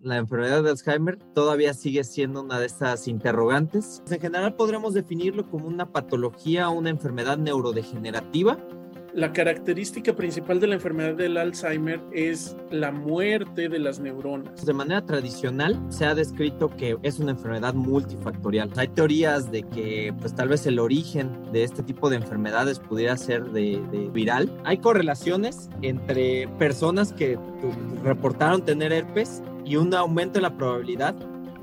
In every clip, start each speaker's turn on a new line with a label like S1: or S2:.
S1: la enfermedad de Alzheimer todavía sigue siendo una de estas interrogantes. En general podremos definirlo como una patología o una enfermedad neurodegenerativa
S2: la característica principal de la enfermedad del Alzheimer es la muerte de las neuronas.
S1: De manera tradicional se ha descrito que es una enfermedad multifactorial. Hay teorías de que pues tal vez el origen de este tipo de enfermedades pudiera ser de, de viral. Hay correlaciones entre personas que reportaron tener herpes y un aumento en la probabilidad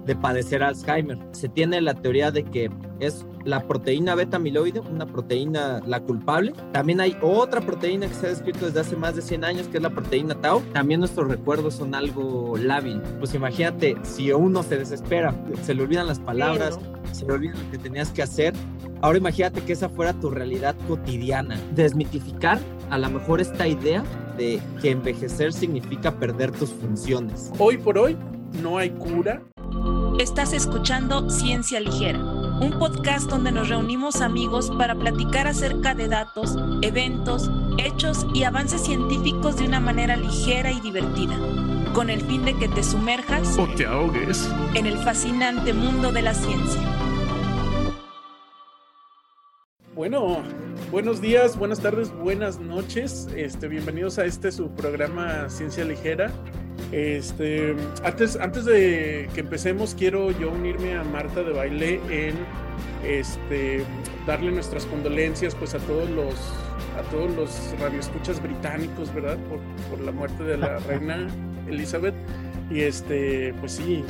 S1: de padecer Alzheimer. Se tiene la teoría de que es la proteína beta amiloide, una proteína la culpable. También hay otra proteína que se ha descrito desde hace más de 100 años, que es la proteína tau. También nuestros recuerdos son algo lábil. Pues imagínate, si uno se desespera, se le olvidan las palabras, se le olvida lo que tenías que hacer. Ahora imagínate que esa fuera tu realidad cotidiana. Desmitificar a lo mejor esta idea de que envejecer significa perder tus funciones.
S2: Hoy por hoy no hay cura
S3: Estás escuchando Ciencia Ligera, un podcast donde nos reunimos amigos para platicar acerca de datos, eventos, hechos y avances científicos de una manera ligera y divertida, con el fin de que te sumerjas
S2: o te ahogues
S3: en el fascinante mundo de la ciencia.
S2: Bueno, buenos días, buenas tardes, buenas noches. Este, bienvenidos a este su programa Ciencia Ligera. Este, antes, antes de que empecemos, quiero yo unirme a Marta de Baile en este, darle nuestras condolencias pues a todos los a todos los radioescuchas británicos, ¿verdad? Por, por la muerte de la reina Elizabeth. Y este, pues sí,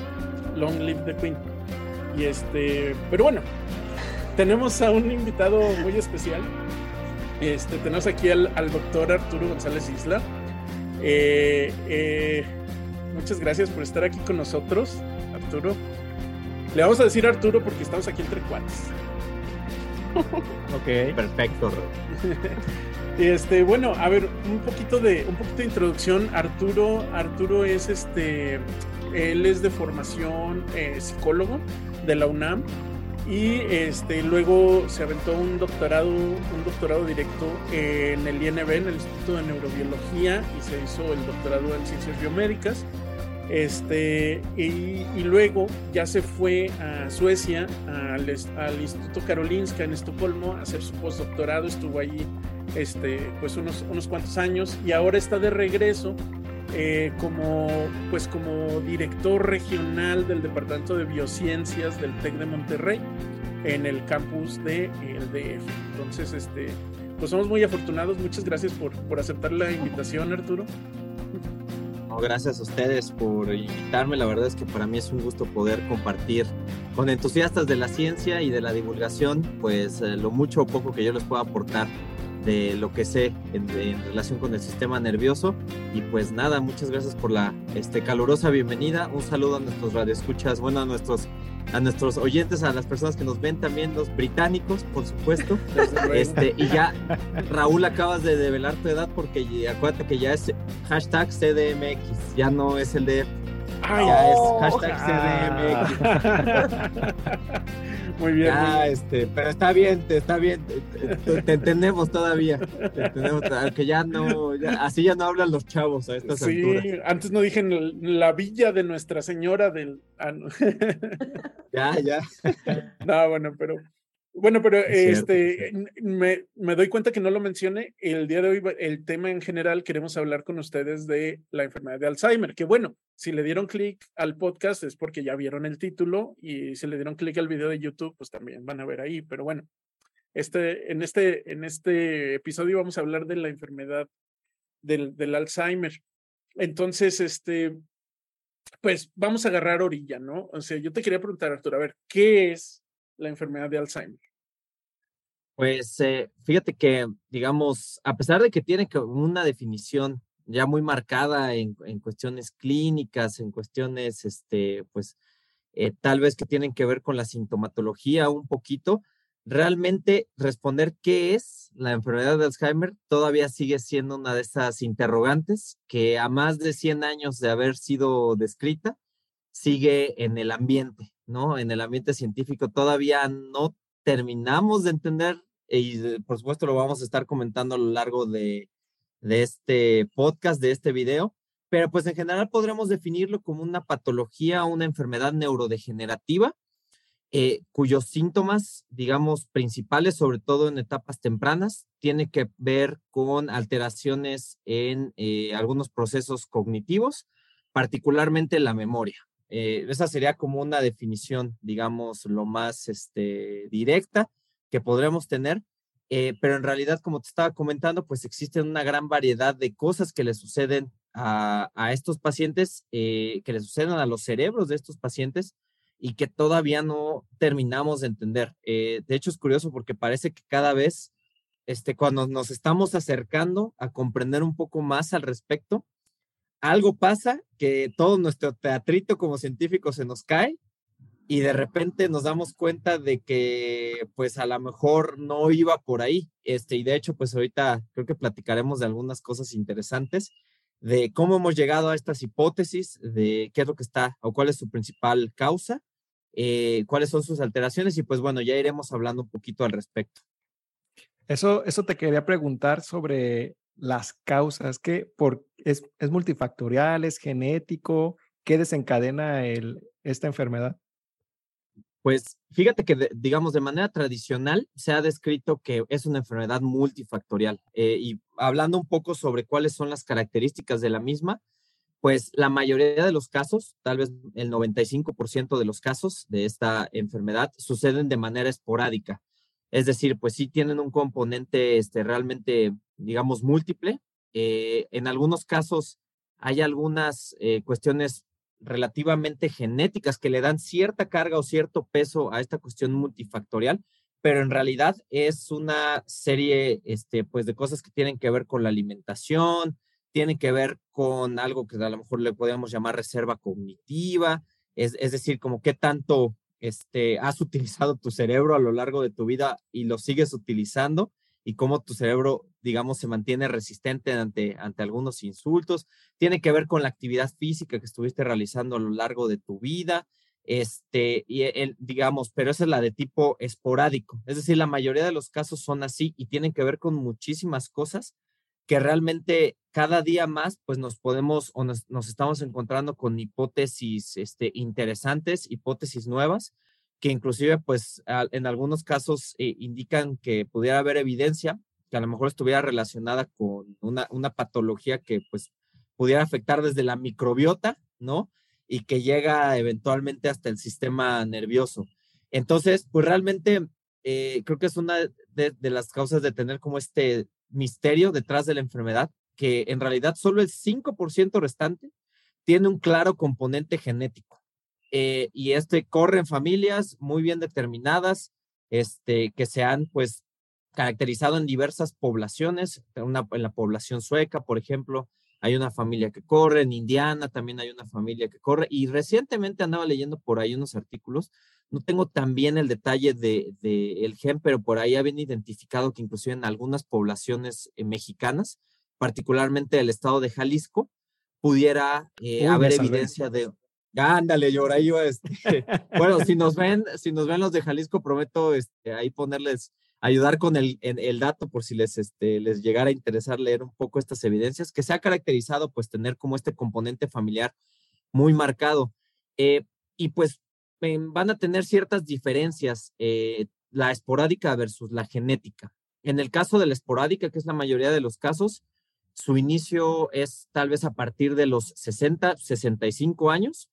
S2: long live the queen. Y este, pero bueno, tenemos a un invitado muy especial. Este, tenemos aquí al, al doctor Arturo González Isla. Eh, eh, muchas gracias por estar aquí con nosotros, Arturo. Le vamos a decir Arturo porque estamos aquí entre cuates.
S1: ok, perfecto.
S2: Este, bueno, a ver, un poquito de, un poquito de introducción. Arturo, Arturo es este, él es de formación eh, psicólogo de la UNAM y este, luego se aventó un doctorado, un doctorado directo en el INB, en el Instituto de Neurobiología, y se hizo el doctorado en Ciencias Biomédicas. Este, y, luego ya se fue a Suecia, al, al, Instituto Karolinska en Estocolmo, a hacer su postdoctorado, estuvo allí este, pues unos, unos cuantos años y ahora está de regreso eh, como, pues como director regional del Departamento de Biociencias del TEC de Monterrey en el campus de el DF. Entonces, este, pues somos muy afortunados. Muchas gracias por, por aceptar la invitación, Arturo.
S1: gracias a ustedes por invitarme. La verdad es que para mí es un gusto poder compartir con entusiastas de la ciencia y de la divulgación, pues eh, lo mucho o poco que yo les pueda aportar de lo que sé en, relación con el sistema nervioso. Y pues nada, muchas gracias por la este, calurosa bienvenida. Un saludo a nuestros radioescuchas, bueno, a nuestros, a nuestros oyentes, a las personas que nos ven también, los británicos, por supuesto. este, y ya, Raúl, acabas de develar tu edad porque acuérdate que ya es hashtag CDMX, ya no es el de... ya es hashtag CDMX.
S2: Muy bien.
S1: este, pero está bien, está bien, te, entendemos todavía. Te entendemos, que ya no, así ya no hablan los chavos a estas sí,
S2: antes no dije la villa de Nuestra Señora del. Ah,
S1: ya, ya.
S2: No, bueno, pero bueno, pero este me, me, doy cuenta que no lo mencioné. El día de hoy, el tema en general, queremos hablar con ustedes de la enfermedad de Alzheimer. Que bueno, si le dieron clic al podcast es porque ya vieron el título y si le dieron clic al video de YouTube, pues también van a ver ahí. Pero bueno, este, en, este, en este episodio vamos a hablar de la enfermedad del, del Alzheimer. Entonces, este, pues vamos a agarrar orilla, ¿no? O sea, yo te quería preguntar, Arturo, a ver, ¿qué es la enfermedad de Alzheimer?
S1: Pues eh, fíjate que, digamos, a pesar de que tiene una definición ya muy marcada en, cuestiones clínicas, en cuestiones, este, pues, eh, tal vez que tienen que ver con la sintomatología un poquito, realmente responder qué es la enfermedad de Alzheimer todavía sigue siendo una de esas interrogantes que a más de 100 años de haber sido descrita, sigue en el ambiente, ¿no? En el ambiente científico todavía no terminamos de entender y por supuesto lo vamos a estar comentando a lo largo de, este podcast, de este video, pero pues en general podremos definirlo como una patología una enfermedad neurodegenerativa eh, cuyos síntomas, digamos, principales, sobre todo en etapas tempranas, tiene que ver con alteraciones en eh, algunos procesos cognitivos, particularmente la memoria. Eh, esa sería como una definición, digamos, lo más este, directa que podremos tener. pero en realidad, como te estaba comentando, pues existen una gran variedad de cosas que le suceden a, a estos pacientes, que le suceden a los cerebros de estos pacientes, y que todavía no terminamos de entender. Eh, de hecho, es curioso porque parece que cada vez, este, cuando nos estamos acercando a comprender un poco más al respecto, algo pasa que todo nuestro teatrito como científico se nos cae y de repente nos damos cuenta de que pues a lo mejor no iba por ahí. Este, y de hecho, pues ahorita creo que platicaremos de algunas cosas interesantes de cómo hemos llegado a estas hipótesis, de qué es lo que está o cuál es su principal causa, eh, cuáles son sus alteraciones y pues bueno, ya iremos hablando un poquito al respecto.
S4: Eso, eso te quería preguntar sobre las causas, que por, es, es multifactorial, es genético, ¿qué desencadena el, esta enfermedad?
S1: Pues fíjate que, digamos, de manera tradicional se ha descrito que es una enfermedad multifactorial. Eh, y hablando un poco sobre cuáles son las características de la misma, pues la mayoría de los casos, tal vez el 95% de los casos de esta enfermedad suceden de manera esporádica. Es decir, pues sí tienen un componente este, realmente, digamos, múltiple. Eh, en algunos casos hay algunas eh, cuestiones relativamente genéticas que le dan cierta carga o cierto peso a esta cuestión multifactorial, pero en realidad es una serie este, pues, de cosas que tienen que ver con la alimentación, tienen que ver con algo que a lo mejor le podríamos llamar reserva cognitiva, es, es decir, como qué tanto este, has utilizado tu cerebro a lo largo de tu vida y lo sigues utilizando y cómo tu cerebro, digamos, se mantiene resistente ante, ante algunos insultos. Tiene que ver con la actividad física que estuviste realizando a lo largo de tu vida. Este, y el, digamos, pero esa es la de tipo esporádico. Es decir, la mayoría de los casos son así y tienen que ver con muchísimas cosas que realmente cada día más, pues nos podemos o nos, estamos encontrando con hipótesis este, interesantes, hipótesis nuevas, que inclusive pues en algunos casos eh, indican que pudiera haber evidencia que a lo mejor estuviera relacionada con una, una patología que pues pudiera afectar desde la microbiota, ¿no? Y que llega eventualmente hasta el sistema nervioso. Entonces, pues realmente eh, creo que es una de, las causas de tener como este misterio detrás de la enfermedad, que en realidad solo el 5% restante tiene un claro componente genético. Eh, y este corre en familias muy bien determinadas, este, que se han pues caracterizado en diversas poblaciones, una, en la población sueca, por ejemplo, hay una familia que corre, en Indiana también hay una familia que corre, y recientemente andaba leyendo por ahí unos artículos, no tengo también el detalle del de, el gen, pero por ahí habían identificado que inclusive en algunas poblaciones eh, mexicanas, particularmente el estado de Jalisco, pudiera eh, haber evidencia de, Ándale, yo ahora iba, este, bueno, si nos ven, si nos ven los de Jalisco, prometo este, ahí ponerles, ayudar con el, el dato por si les, este, les llegara a interesar leer un poco estas evidencias, que se ha caracterizado pues tener como este componente familiar muy marcado. Eh, y pues van a tener ciertas diferencias, eh, la esporádica versus la genética. En el caso de la esporádica, que es la mayoría de los casos, su inicio es tal vez a partir de los 60, 65 años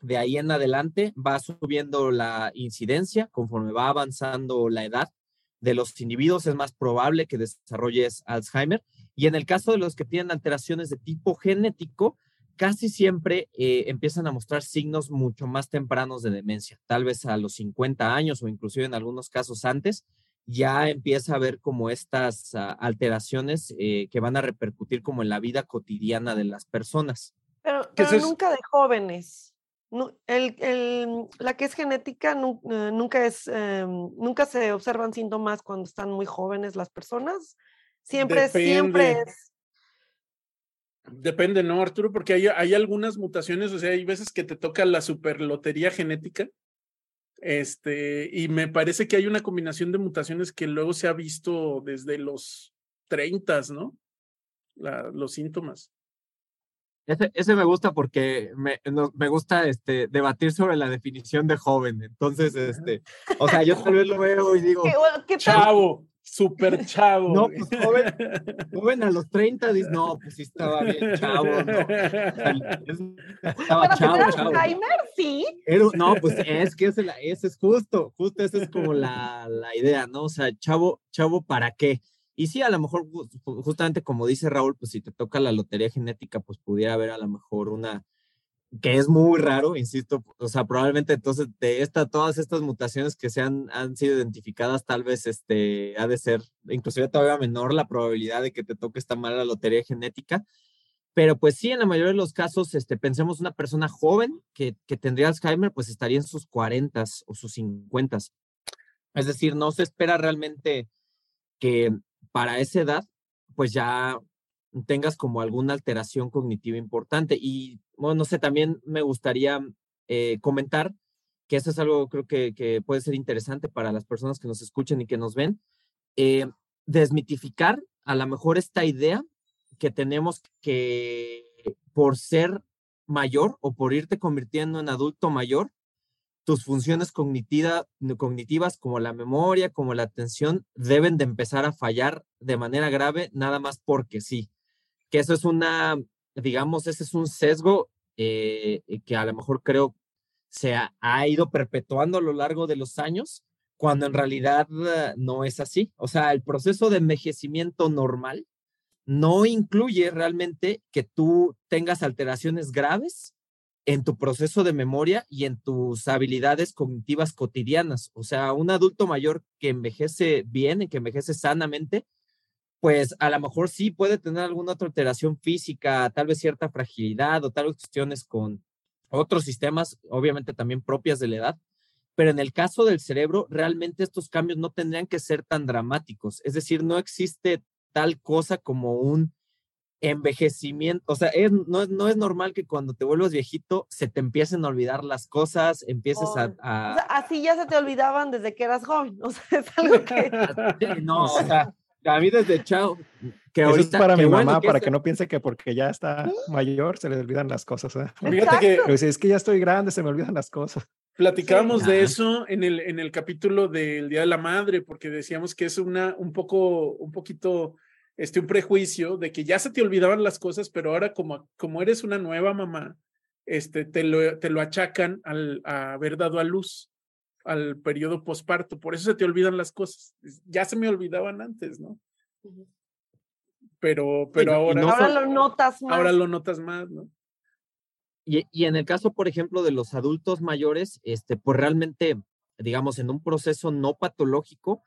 S1: de ahí en adelante va subiendo la incidencia conforme va avanzando la edad de los individuos, es más probable que desarrolles Alzheimer. Y en el caso de los que tienen alteraciones de tipo genético, casi siempre eh, empiezan a mostrar signos mucho más tempranos de demencia, tal vez a los 50 años o inclusive en algunos casos antes, ya empieza a haber como estas uh, alteraciones eh, que van a repercutir como en la vida cotidiana de las personas.
S5: Pero, pero nunca de jóvenes el, el, la que es genética eh, nunca, es, eh, nunca se observan síntomas cuando están muy jóvenes las personas. Siempre, siempre es.
S2: Depende, ¿no, Arturo? Porque hay, hay algunas mutaciones, o sea, hay veces que te toca la superlotería genética. Este, y me parece que hay una combinación de mutaciones que luego se ha visto desde los 30, ¿no? La, los síntomas.
S1: Ese, ese, me gusta porque me, me, gusta este, debatir sobre la definición de joven. Entonces, este, o sea, yo tal vez lo veo y digo,
S2: ¿Qué, chavo, súper chavo.
S1: No, pues joven, joven a los 30, dices, no, pues sí estaba bien chavo, ¿no?
S5: estaba chavo, chavo. Alzheimer, sí.
S1: no, pues es que ese, ese, es justo, justo esa es como la, la idea, ¿no? O sea, chavo, chavo, ¿para qué? Y sí, a lo mejor, justamente como dice Raúl, pues si te toca la lotería genética, pues pudiera haber a lo mejor una, que es muy raro, insisto, o sea, probablemente entonces de esta, todas estas mutaciones que se han, han sido identificadas, tal vez este, ha de ser inclusive todavía menor la probabilidad de que te toque esta mala lotería genética. Pero pues sí, en la mayoría de los casos, este, pensemos una persona joven que, que tendría Alzheimer, pues estaría en sus 40 o sus 50. Es decir, no se espera realmente que para esa edad, pues ya tengas como alguna alteración cognitiva importante. Y bueno, no sé, también me gustaría eh, comentar que eso es algo creo que, que, puede ser interesante para las personas que nos escuchen y que nos ven, eh, desmitificar a lo mejor esta idea que tenemos que por ser mayor o por irte convirtiendo en adulto mayor, tus funciones cognitiva, cognitivas como la memoria, como la atención, deben de empezar a fallar de manera grave, nada más porque sí. Que eso es una, digamos, ese es un sesgo eh, que a lo mejor creo se ha, ha, ido perpetuando a lo largo de los años, cuando en realidad uh, no es así. O sea, el proceso de envejecimiento normal no incluye realmente que tú tengas alteraciones graves en tu proceso de memoria y en tus habilidades cognitivas cotidianas. O sea, un adulto mayor que envejece bien, que envejece sanamente, pues a lo mejor sí puede tener alguna otra alteración física, tal vez cierta fragilidad o tal vez cuestiones con otros sistemas, obviamente también propias de la edad. Pero en el caso del cerebro, realmente estos cambios no tendrían que ser tan dramáticos. Es decir, no existe tal cosa como un envejecimiento, o sea, no, es, no es normal que cuando te vuelvas viejito se te empiecen a olvidar las cosas, empieces a...
S5: así ya se te olvidaban desde que eras joven, o sea, es algo que...
S1: no, o sea, a mí desde chao,
S4: que Eso es para mi mamá, para que no piense que porque ya está mayor se le olvidan las cosas. ¿eh?
S2: Fíjate que...
S4: es que ya estoy grande, se me olvidan las cosas.
S2: Platicábamos de eso en el, en el capítulo del Día de la Madre, porque decíamos que es una, un poco, un poquito este, un prejuicio de que ya se te olvidaban las cosas, pero ahora como, como eres una nueva mamá, este, te, lo, te lo achacan al haber dado a luz al periodo posparto, por eso se te olvidan las cosas. Ya se me olvidaban antes, ¿no? Pero, pero ahora,
S5: ahora lo notas más.
S2: Ahora lo notas más, ¿no?
S1: Y, y, en el caso, por ejemplo, de los adultos mayores, este, pues realmente, digamos, en un proceso no patológico,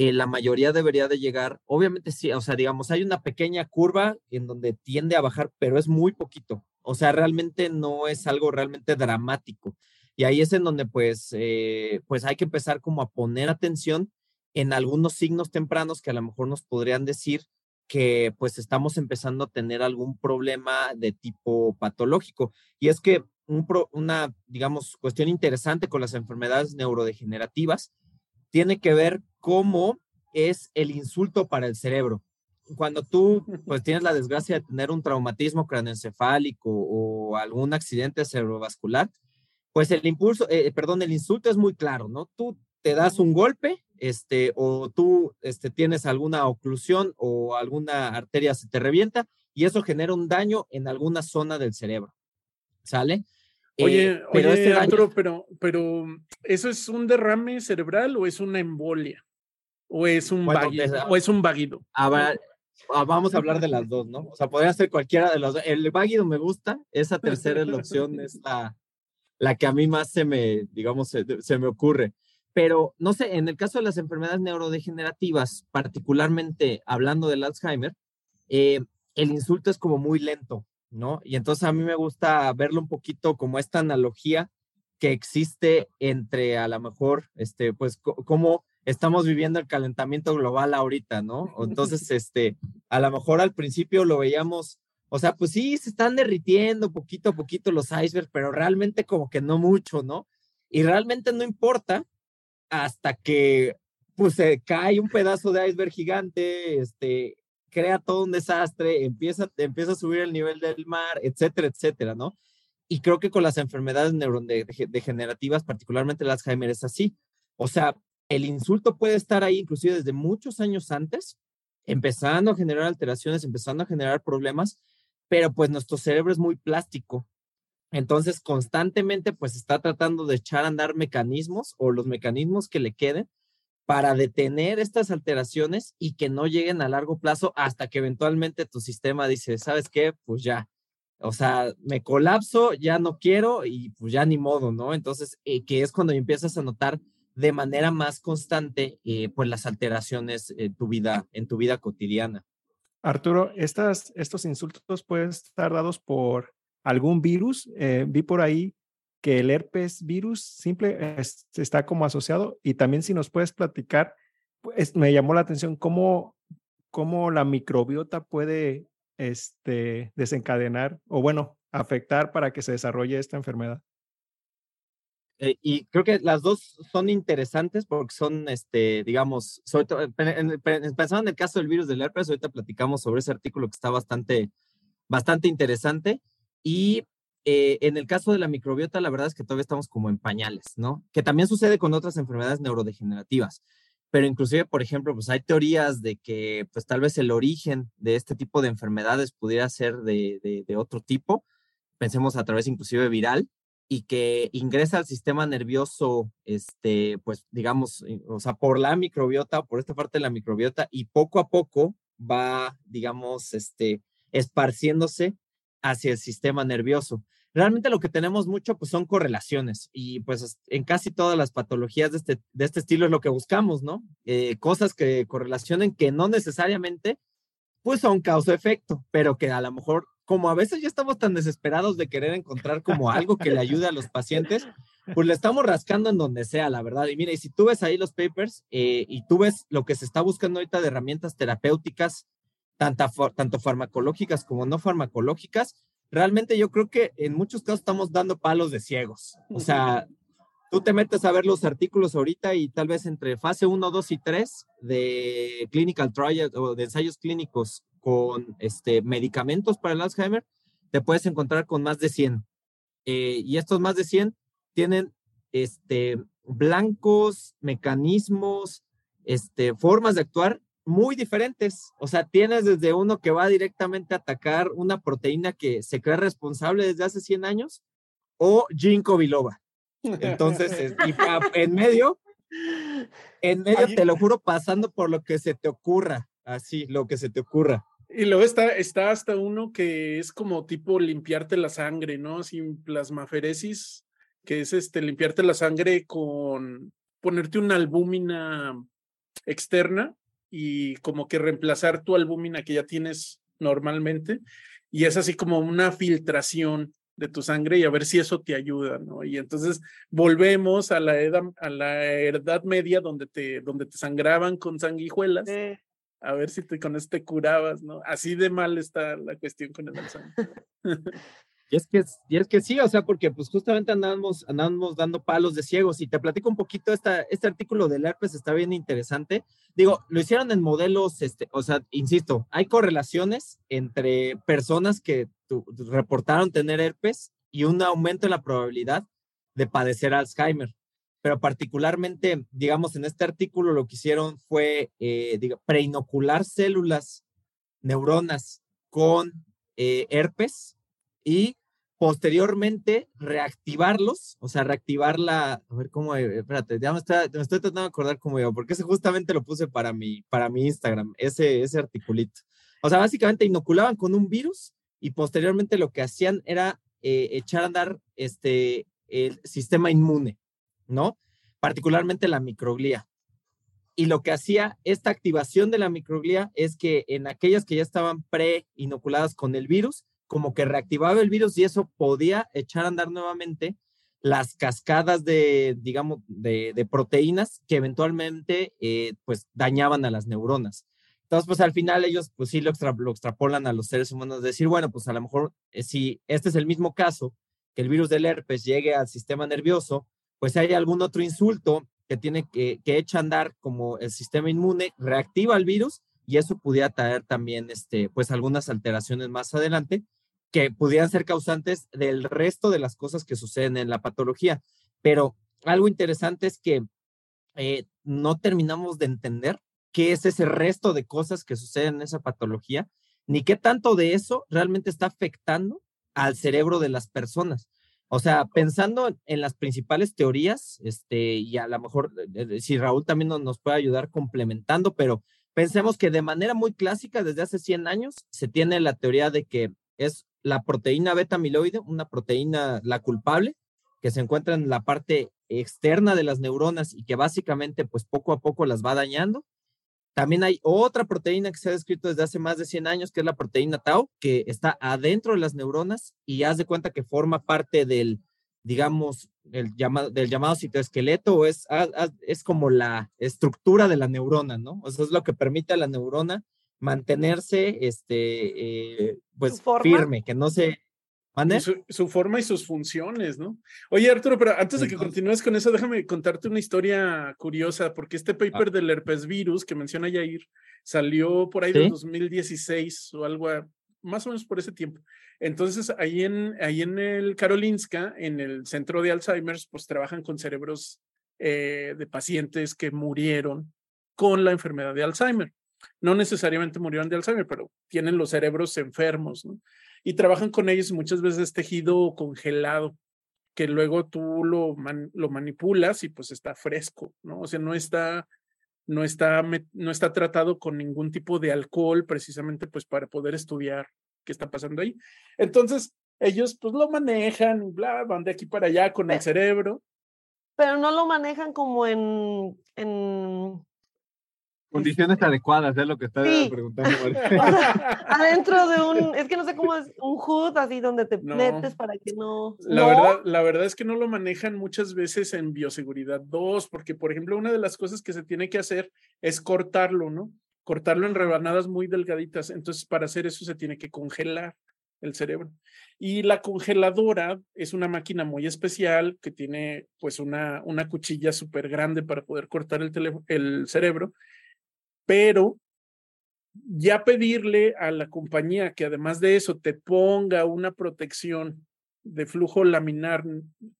S1: eh, la mayoría debería de llegar, obviamente sí, o sea, digamos, hay una pequeña curva en donde tiende a bajar, pero es muy poquito, o sea, realmente no es algo realmente dramático. Y ahí es en donde pues, eh, pues hay que empezar como a poner atención en algunos signos tempranos que a lo mejor nos podrían decir que pues estamos empezando a tener algún problema de tipo patológico. Y es que un una, digamos, cuestión interesante con las enfermedades neurodegenerativas tiene que ver cómo es el insulto para el cerebro. Cuando tú pues tienes la desgracia de tener un traumatismo craneoencefálico o algún accidente cerebrovascular, pues el impulso, eh, perdón, el insulto es muy claro, ¿no? Tú te das un golpe, este, o tú este, tienes alguna oclusión o alguna arteria se te revienta y eso genera un daño en alguna zona del cerebro. ¿Sale?
S2: Oye, eh, pero oye, Arturo, pero, pero ¿eso es un derrame cerebral o es una embolia? ¿O es un vaguido? ¿O es un vaguido?
S1: Ah, vamos a hablar de las dos, ¿no? O sea, podría ser cualquiera de los dos. El vaguido me gusta, esa tercera opción es la, la que a mí más se me, digamos, se, me ocurre. Pero, no sé, en el caso de las enfermedades neurodegenerativas, particularmente hablando del Alzheimer, eh, el insulto es como muy lento. ¿no? Y entonces a mí me gusta verlo un poquito como esta analogía que existe entre a lo mejor, este, pues, cómo estamos viviendo el calentamiento global ahorita, ¿no? Entonces, este, a lo mejor al principio lo veíamos, o sea, pues sí, se están derritiendo poquito a poquito los icebergs, pero realmente como que no mucho, ¿no? Y realmente no importa hasta que, pues, se cae un pedazo de iceberg gigante, este, crea todo un desastre, empieza, empieza a subir el nivel del mar, etcétera, etcétera, ¿no? Y creo que con las enfermedades neurodegenerativas, particularmente el Alzheimer, es así. O sea, el insulto puede estar ahí inclusive desde muchos años antes, empezando a generar alteraciones, empezando a generar problemas, pero pues nuestro cerebro es muy plástico. Entonces, constantemente pues está tratando de echar a andar mecanismos o los mecanismos que le queden para detener estas alteraciones y que no lleguen a largo plazo hasta que eventualmente tu sistema dice, ¿sabes qué? Pues ya, o sea, me colapso, ya no quiero y pues ya ni modo, ¿no? Entonces, eh, que es cuando empiezas a notar de manera más constante, eh, pues las alteraciones en tu vida, en tu vida cotidiana.
S4: Arturo, estas, estos insultos pueden estar dados por algún virus. Eh, vi por ahí que el herpes virus simple está como asociado y también si nos puedes platicar, pues me llamó la atención cómo, cómo la microbiota puede este, desencadenar o bueno, afectar para que se desarrolle esta enfermedad.
S1: Eh, y creo que las dos son interesantes porque son, este, digamos, sobre en el caso del virus del herpes, ahorita platicamos sobre ese artículo que está bastante, bastante interesante. Y eh, en el caso de la microbiota, la verdad es que todavía estamos como en pañales, ¿no? Que también sucede con otras enfermedades neurodegenerativas. Pero inclusive, por ejemplo, pues hay teorías de que pues tal vez el origen de este tipo de enfermedades pudiera ser de, de, otro tipo. Pensemos a través inclusive viral y que ingresa al sistema nervioso, este, pues digamos, o sea, por la microbiota, por esta parte de la microbiota y poco a poco va, digamos, este, esparciéndose hacia el sistema nervioso realmente lo que tenemos mucho pues son correlaciones y pues en casi todas las patologías de este, de este estilo es lo que buscamos, ¿no? Eh, cosas que correlacionen que no necesariamente pues son causa-efecto, pero que a lo mejor como a veces ya estamos tan desesperados de querer encontrar como algo que le ayude a los pacientes, pues le estamos rascando en donde sea, la verdad. Y mira, y si tú ves ahí los papers eh, y tú ves lo que se está buscando ahorita de herramientas terapéuticas, tanto, tanto farmacológicas como no farmacológicas, realmente yo creo que en muchos casos estamos dando palos de ciegos. O sea, tú te metes a ver los artículos ahorita y tal vez entre fase 1, 2 y 3 de clinical trials o de ensayos clínicos con este, medicamentos para el Alzheimer, te puedes encontrar con más de 100. Eh, y estos más de 100 tienen este, blancos, mecanismos, este, formas de actuar muy diferentes. O sea, tienes desde uno que va directamente a atacar una proteína que se cree responsable desde hace 100 años o ginkgo biloba. Entonces, y en medio, en medio, te lo juro, pasando por lo que se te ocurra, así, lo que se te ocurra.
S2: Y luego está, está hasta uno que es como tipo limpiarte la sangre, ¿no? Sin plasmaferesis, que es este limpiarte la sangre con ponerte una albúmina externa y como que reemplazar tu albúmina que ya tienes normalmente. Y es así como una filtración de tu sangre y a ver si eso te ayuda, ¿no? Y entonces volvemos a la edad, a la edad media donde te, donde te sangraban con sanguijuelas. A ver si te, con esto te curabas, ¿no? Así de mal está la cuestión con el Alzheimer.
S1: Y es que, y es que sí, o sea, porque pues justamente andamos, andamos dando palos de ciegos y te platico un poquito, esta, este artículo del herpes está bien interesante. Digo, lo hicieron en modelos, este, o sea, insisto, hay correlaciones entre personas que reportaron tener herpes y un aumento en la probabilidad de padecer Alzheimer. Pero particularmente, digamos, en este artículo lo que hicieron fue eh, preinocular células, neuronas con eh, herpes y posteriormente reactivarlos, o sea, reactivar la, a ver cómo, eh, espérate, ya me, estoy tratando de acordar cómo iba, porque ese justamente lo puse para mi, para mi Instagram, ese, ese articulito. O sea, básicamente inoculaban con un virus y posteriormente lo que hacían era eh, echar a andar este, el sistema inmune, ¿no? Particularmente la microglía. Y lo que hacía esta activación de la microglía es que en aquellas que ya estaban pre-inoculadas con el virus, como que reactivaba el virus y eso podía echar a andar nuevamente las cascadas de, digamos, de, proteínas que eventualmente, eh, pues, dañaban a las neuronas. Entonces, pues, al final ellos, pues, sí lo, extrapolan a los seres humanos, decir, bueno, pues, a lo mejor, eh, si este es el mismo caso, que el virus del herpes llegue al sistema nervioso, pues, hay algún otro insulto que tiene que, que echa a andar como el sistema inmune, reactiva el virus y eso pudiera traer también, este, pues algunas alteraciones más adelante que pudieran ser causantes del resto de las cosas que suceden en la patología. Pero algo interesante es que eh, no terminamos de entender qué es ese resto de cosas que suceden en esa patología, ni qué tanto de eso realmente está afectando al cerebro de las personas. O sea, pensando en las principales teorías, este, y a lo mejor eh, eh, si Raúl también nos, puede ayudar complementando, pero pensemos que de manera muy clásica, desde hace 100 años, se tiene la teoría de que es la proteína beta amiloide, una proteína, la culpable, que se encuentra en la parte externa de las neuronas y que básicamente, pues poco a poco las va dañando. También hay otra proteína que se ha descrito desde hace más de 100 años, que es la proteína tau, que está adentro de las neuronas y haz de cuenta que forma parte del, digamos, el llamado, del llamado citoesqueleto, o es, es como la estructura de la neurona, ¿no? O sea, es lo que permite a la neurona mantenerse, este, eh, pues firme, que no se,
S2: su, forma y sus funciones, ¿no? Oye, Arturo, pero antes de que continúes con eso, déjame contarte una historia curiosa, porque este ah. paper del herpes virus que menciona Yair salió por ahí de 2016 o algo, más o menos por ese tiempo. Entonces, ahí en, ahí en el Karolinska, en el centro de Alzheimer's, pues trabajan con cerebros eh, de pacientes que murieron con la enfermedad de Alzheimer. No necesariamente murieron de Alzheimer, pero tienen los cerebros enfermos, ¿no? Y trabajan con ellos muchas veces tejido congelado que luego tú lo, lo manipulas y pues está fresco, ¿no? O sea, no está, no está, no está tratado con ningún tipo de alcohol precisamente pues para poder estudiar qué está pasando ahí. Entonces, ellos pues lo manejan, bla, van de aquí para allá con el cerebro.
S5: Pero no lo manejan como en, en
S1: Condiciones adecuadas, es lo que está preguntando.
S5: Adentro de un, es que no sé cómo es, un hood así donde te metes para que no.
S2: La, Verdad, la verdad es que no lo manejan muchas veces en bioseguridad 2, porque por ejemplo, una de las cosas que se tiene que hacer es cortarlo, ¿no? Cortarlo en rebanadas muy delgaditas. Entonces, para hacer eso se tiene que congelar el cerebro. Y la congeladora es una máquina muy especial que tiene pues una, una cuchilla súper grande para poder cortar el, el cerebro pero ya pedirle a la compañía que además de eso te ponga una protección de flujo laminar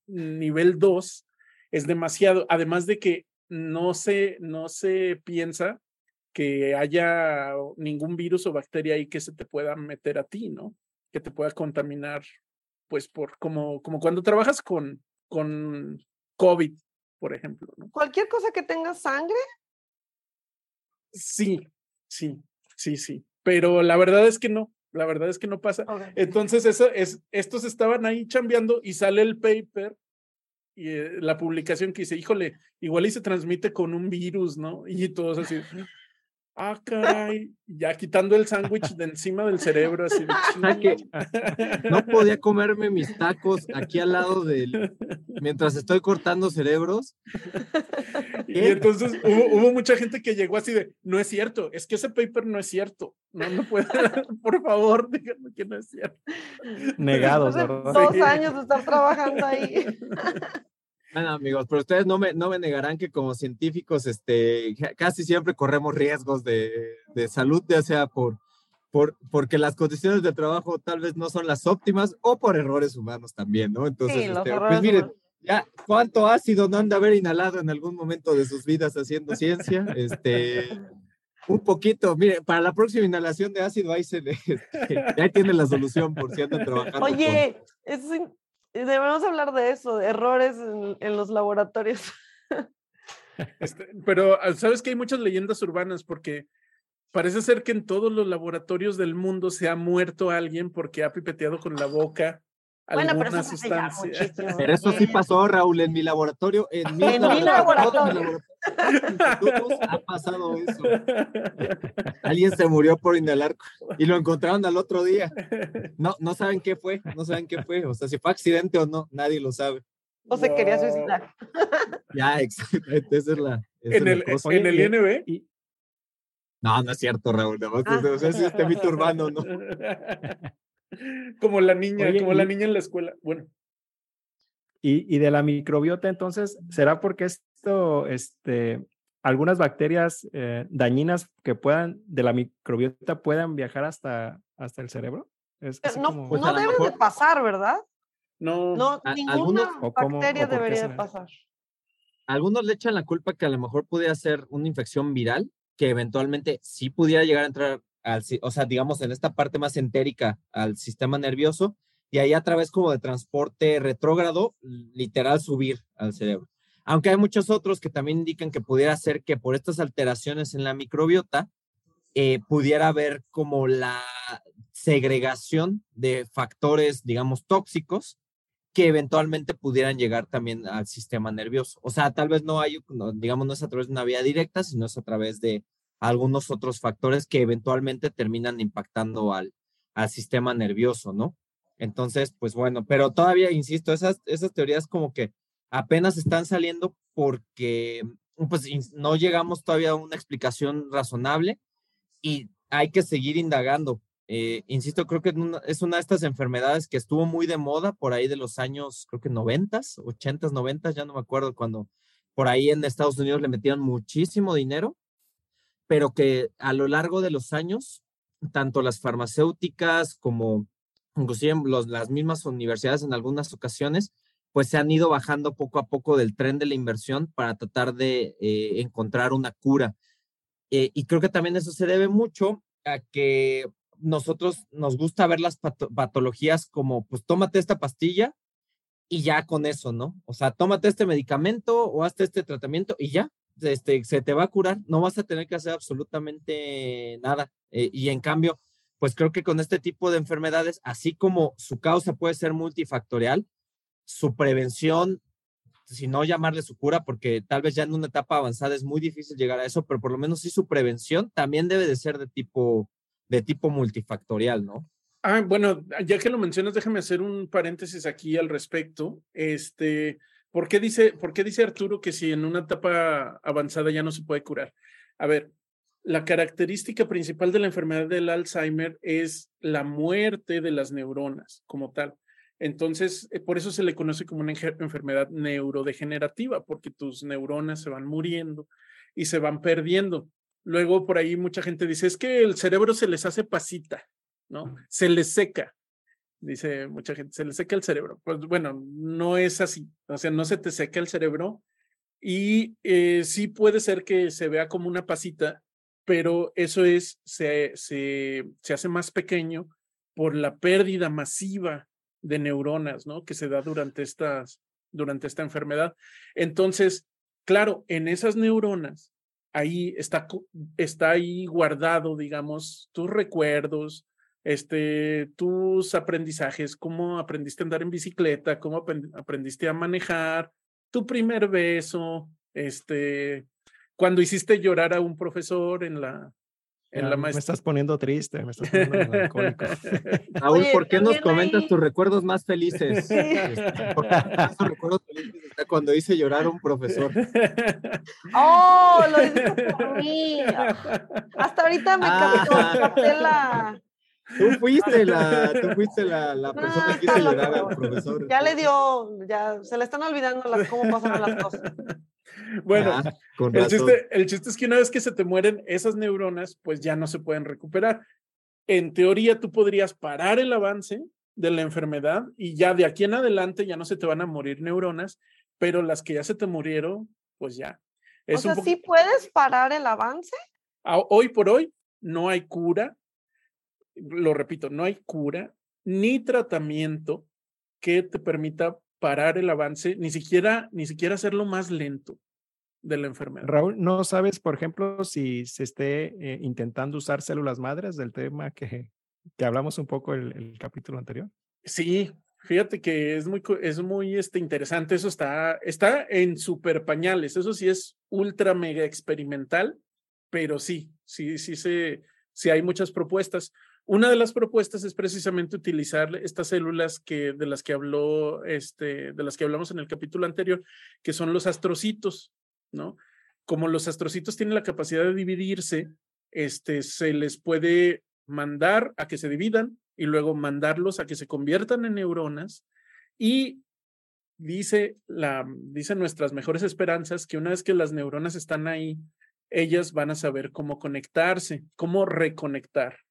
S2: nivel 2 es demasiado, además de que no se, no se piensa que haya ningún virus o bacteria ahí que se te pueda meter a ti, ¿no? Que te pueda contaminar, pues por como, como cuando trabajas con, con COVID, por ejemplo.
S5: Cualquier cosa que tenga sangre
S2: Sí, sí, sí, sí. Pero la verdad es que no, la verdad es que no pasa. Entonces, eso es, estos estaban ahí chambeando y sale el paper y eh, la publicación que dice, híjole, igual y se transmite con un virus, ¿no? Y todos así, ah, caray, ya quitando el sándwich de encima del cerebro, así
S1: que no podía comerme mis tacos aquí al lado del, mientras estoy cortando cerebros.
S2: Y entonces hubo, mucha gente que llegó así de, no es cierto, es que ese paper no es cierto, no, no puede, por favor, díganme que no es cierto.
S4: Negados, ¿verdad?
S5: Dos años de estar trabajando ahí.
S1: Bueno, amigos, pero ustedes no me, no me negarán que como científicos, este, casi siempre corremos riesgos de, de salud, ya sea por, por, porque las condiciones de trabajo tal vez no son las óptimas o por errores humanos también, ¿no? Entonces, este, pues miren, ya, ¿cuánto ácido no han de haber inhalado en algún momento de sus vidas haciendo ciencia? Este, un poquito, miren, para la próxima inhalación de ácido ahí se este, ya tiene la solución por si andan trabajando.
S5: Oye, es Debemos hablar de eso, de errores en, los laboratorios.
S2: Este, pero ah, sabes que hay muchas leyendas urbanas porque parece ser que en todos los laboratorios del mundo se ha muerto alguien porque ha pipeteado con la boca bueno, pero eso sustancia.
S1: Pero eso sí pasó, Raúl, en mi laboratorio. En mi, laboratorio, ha pasado eso. Alguien se murió por inhalar y lo encontraron al otro día. No, no saben qué fue, no saben qué fue. O sea, si fue accidente o no, nadie lo sabe.
S5: O se quería suicidar.
S1: Ya, exactamente, esa es la.
S2: ¿En, el, ¿En el INB?
S1: No, no es cierto, Raúl. No, ah. es este mito urbano, ¿no?
S2: como la niña, como la niña en la escuela. Bueno.
S4: Y, y, de la microbiota, entonces, ¿será porque esto, este, algunas bacterias eh, dañinas que puedan, de la microbiota, puedan viajar hasta, hasta el cerebro.
S5: Es no, pues, no debe de pasar, ¿verdad?
S2: No,
S5: no ninguna bacteria debería de pasar.
S1: Algunos le echan la culpa que a lo mejor pudiera ser una infección viral, que eventualmente sí pudiera llegar a entrar o sea, digamos, en esta parte más entérica al sistema nervioso, y ahí a través como de transporte retrógrado, literal subir al cerebro. Aunque hay muchos otros que también indican que pudiera ser que por estas alteraciones en la microbiota, eh, pudiera haber como la segregación de factores, digamos, tóxicos que eventualmente pudieran llegar también al sistema nervioso. O sea, tal vez no hay, digamos, no es a través de una vía directa, sino es a través de algunos otros factores que eventualmente terminan impactando al, al sistema nervioso, ¿no? Entonces, pues bueno, pero todavía, insisto, esas, esas teorías como que apenas están saliendo porque pues no llegamos todavía a una explicación razonable y hay que seguir indagando. Eh, insisto, creo que es una de estas enfermedades que estuvo muy de moda por ahí de los años, creo que noventas, ochentas, noventas, ya no me acuerdo cuando por ahí en Estados Unidos le metían muchísimo dinero, pero que a lo largo de los años, tanto las farmacéuticas como inclusive las mismas universidades en algunas ocasiones, pues se han ido bajando poco a poco del tren de la inversión para tratar de eh, encontrar una cura. Eh, y creo que también eso se debe mucho a que nosotros nos gusta ver las patologías como, pues tómate esta pastilla y ya con eso, ¿no? O sea, tómate este medicamento o hazte este tratamiento y ya, este, se te va a curar, no vas a tener que hacer absolutamente nada. Eh, y en cambio, pues creo que con este tipo de enfermedades, así como su causa puede ser multifactorial, su prevención, si no llamarle su cura, porque tal vez ya en una etapa avanzada es muy difícil llegar a eso, pero por lo menos sí su prevención también debe de ser de tipo, de tipo multifactorial, ¿no?
S2: Ah, bueno, ya que lo mencionas, déjame hacer un paréntesis aquí al respecto. Este, ¿por qué dice, por qué dice Arturo que si en una etapa avanzada ya no se puede curar? A ver, la característica principal de la enfermedad del Alzheimer es la muerte de las neuronas como tal. Entonces, eh, por eso se le conoce como una enfermedad neurodegenerativa, porque tus neuronas se van muriendo y se van perdiendo. Luego, por ahí mucha gente dice, es que el cerebro se les hace pasita, ¿no? Se les seca. Dice mucha gente, se les seca el cerebro. Pues bueno, no es así. O sea, no se te seca el cerebro y eh, sí puede ser que se vea como una pasita, pero eso es, se, se, se hace más pequeño por la pérdida masiva de neuronas, ¿no? Que se da durante, estas, durante esta enfermedad. Entonces, claro, en esas neuronas, ahí está, está ahí guardado, digamos, tus recuerdos, este, tus aprendizajes, cómo aprendiste a andar en bicicleta, cómo aprendiste a manejar, tu primer beso, este, cuando hiciste llorar a un profesor en la,
S4: me estás poniendo triste, me estás poniendo melancólico.
S1: Raúl, ¿por qué nos comentas tus recuerdos más felices? Sí. Este, recuerdos felices está cuando hice llorar a un profesor.
S5: Oh, lo hizo por mí. Hasta ahorita me ah. capté la.
S1: Tú fuiste la, tú fuiste la, la persona que hizo llorar al profesor.
S5: Ya le dio, ya se le están olvidando las, cómo pasan las cosas.
S2: Bueno, ah, el, chiste, el chiste es que una vez que se te mueren esas neuronas, pues ya no se pueden recuperar. En teoría, tú podrías parar el avance de la enfermedad y ya de aquí en adelante ya no se te van a morir neuronas, pero las que ya se te murieron, pues ya.
S5: Es o sea, ¿sí puedes parar el avance?
S2: Hoy por hoy no hay cura, lo repito, no hay cura ni tratamiento que te permita parar el avance, ni siquiera, ni siquiera hacerlo más lento de la enfermedad.
S4: Raúl, ¿no sabes, por ejemplo, si se esté eh, intentando usar células madres del tema que, que hablamos un poco el, el capítulo anterior?
S2: Sí, fíjate que es muy, es muy este, interesante. Eso está, está en super pañales. Eso sí es ultra mega experimental, pero sí, sí, sí, se, sí hay muchas propuestas. Una de las propuestas es precisamente utilizar estas células que, de las que habló, este, de las que hablamos en el capítulo anterior, que son los astrocitos, ¿no? Como los astrocitos tienen la capacidad de dividirse, este, se les puede mandar a que se dividan y luego mandarlos a que se conviertan en neuronas y dice la, dicen nuestras mejores esperanzas que una vez que las neuronas están ahí, ellas van a saber cómo conectarse, cómo reconectar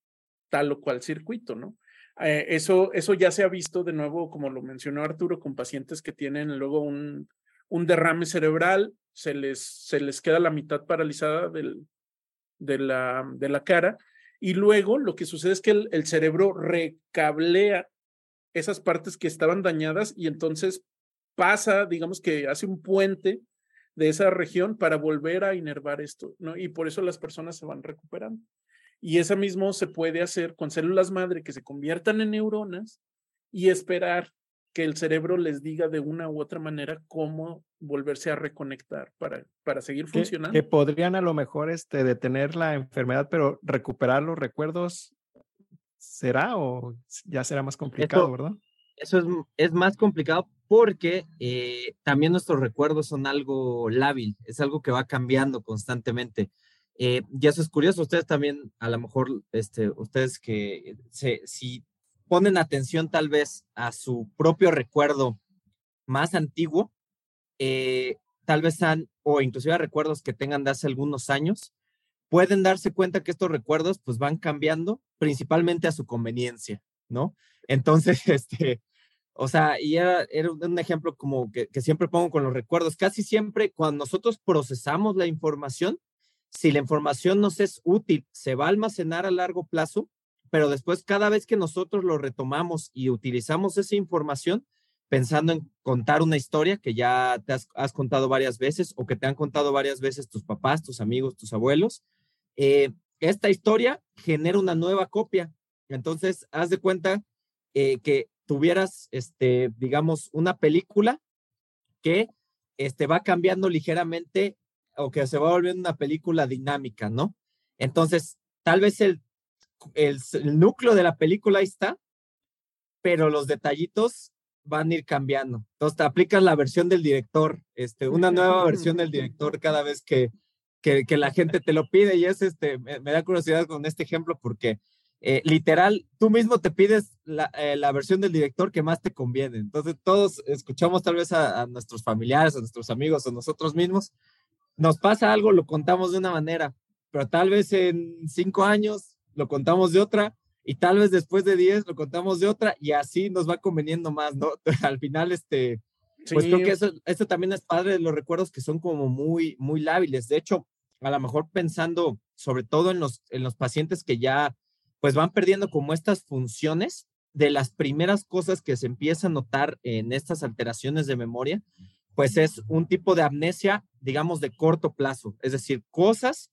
S2: tal o cual circuito, ¿no? Eh, eso, eso ya se ha visto de nuevo, como lo mencionó Arturo, con pacientes que tienen luego un, un derrame cerebral, se les, se les queda la mitad paralizada del, de, la, de la cara, y luego lo que sucede es que el, el cerebro recablea esas partes que estaban dañadas y entonces pasa, digamos que hace un puente de esa región para volver a inervar esto, ¿no? Y por eso las personas se van recuperando. Y eso mismo se puede hacer con células madre que se conviertan en neuronas y esperar que el cerebro les diga de una u otra manera cómo volverse a reconectar para, para seguir funcionando.
S4: Que, podrían a lo mejor este, detener la enfermedad, pero recuperar los recuerdos, ¿será o ya será más complicado, verdad?
S1: Eso es, es, más complicado porque eh, también nuestros recuerdos son algo lábil, es algo que va cambiando constantemente. Eh, y eso es curioso, ustedes también, a lo mejor, este, ustedes que se, si ponen atención tal vez a su propio recuerdo más antiguo, eh, tal vez han, o inclusive a recuerdos que tengan de hace algunos años, pueden darse cuenta que estos recuerdos pues van cambiando principalmente a su conveniencia, ¿no? Entonces, este, o sea, y era, era un ejemplo como que, que, siempre pongo con los recuerdos, casi siempre cuando nosotros procesamos la información, si la información nos es útil, se va a almacenar a largo plazo, pero después cada vez que nosotros lo retomamos y utilizamos esa información, pensando en contar una historia que ya te has, contado varias veces o que te han contado varias veces tus papás, tus amigos, tus abuelos, eh, esta historia genera una nueva copia. Entonces, haz de cuenta eh, que tuvieras, este, digamos, una película que este, va cambiando ligeramente o que se va volviendo una película dinámica, ¿no? Entonces, tal vez el, el, núcleo de la película ahí está, pero los detallitos van a ir cambiando. Entonces, te aplicas la versión del director, este, una nueva versión del director cada vez que, que, la gente te lo pide y es, este, me, da curiosidad con este ejemplo porque eh, literal, tú mismo te pides la, eh, la, versión del director que más te conviene. Entonces, todos escuchamos tal vez a, a, nuestros familiares, a nuestros amigos o nosotros mismos nos pasa algo, lo contamos de una manera, pero tal vez en cinco años lo contamos de otra y tal vez después de diez lo contamos de otra y así nos va conveniendo más, ¿no? Al final, este, pues creo que eso, esto también es padre de los recuerdos que son como muy, muy lábiles. De hecho, a lo mejor pensando sobre todo en los, en los pacientes que ya pues van perdiendo como estas funciones de las primeras cosas que se empieza a notar en estas alteraciones de memoria, pues es un tipo de amnesia, digamos, de corto plazo. Es decir, cosas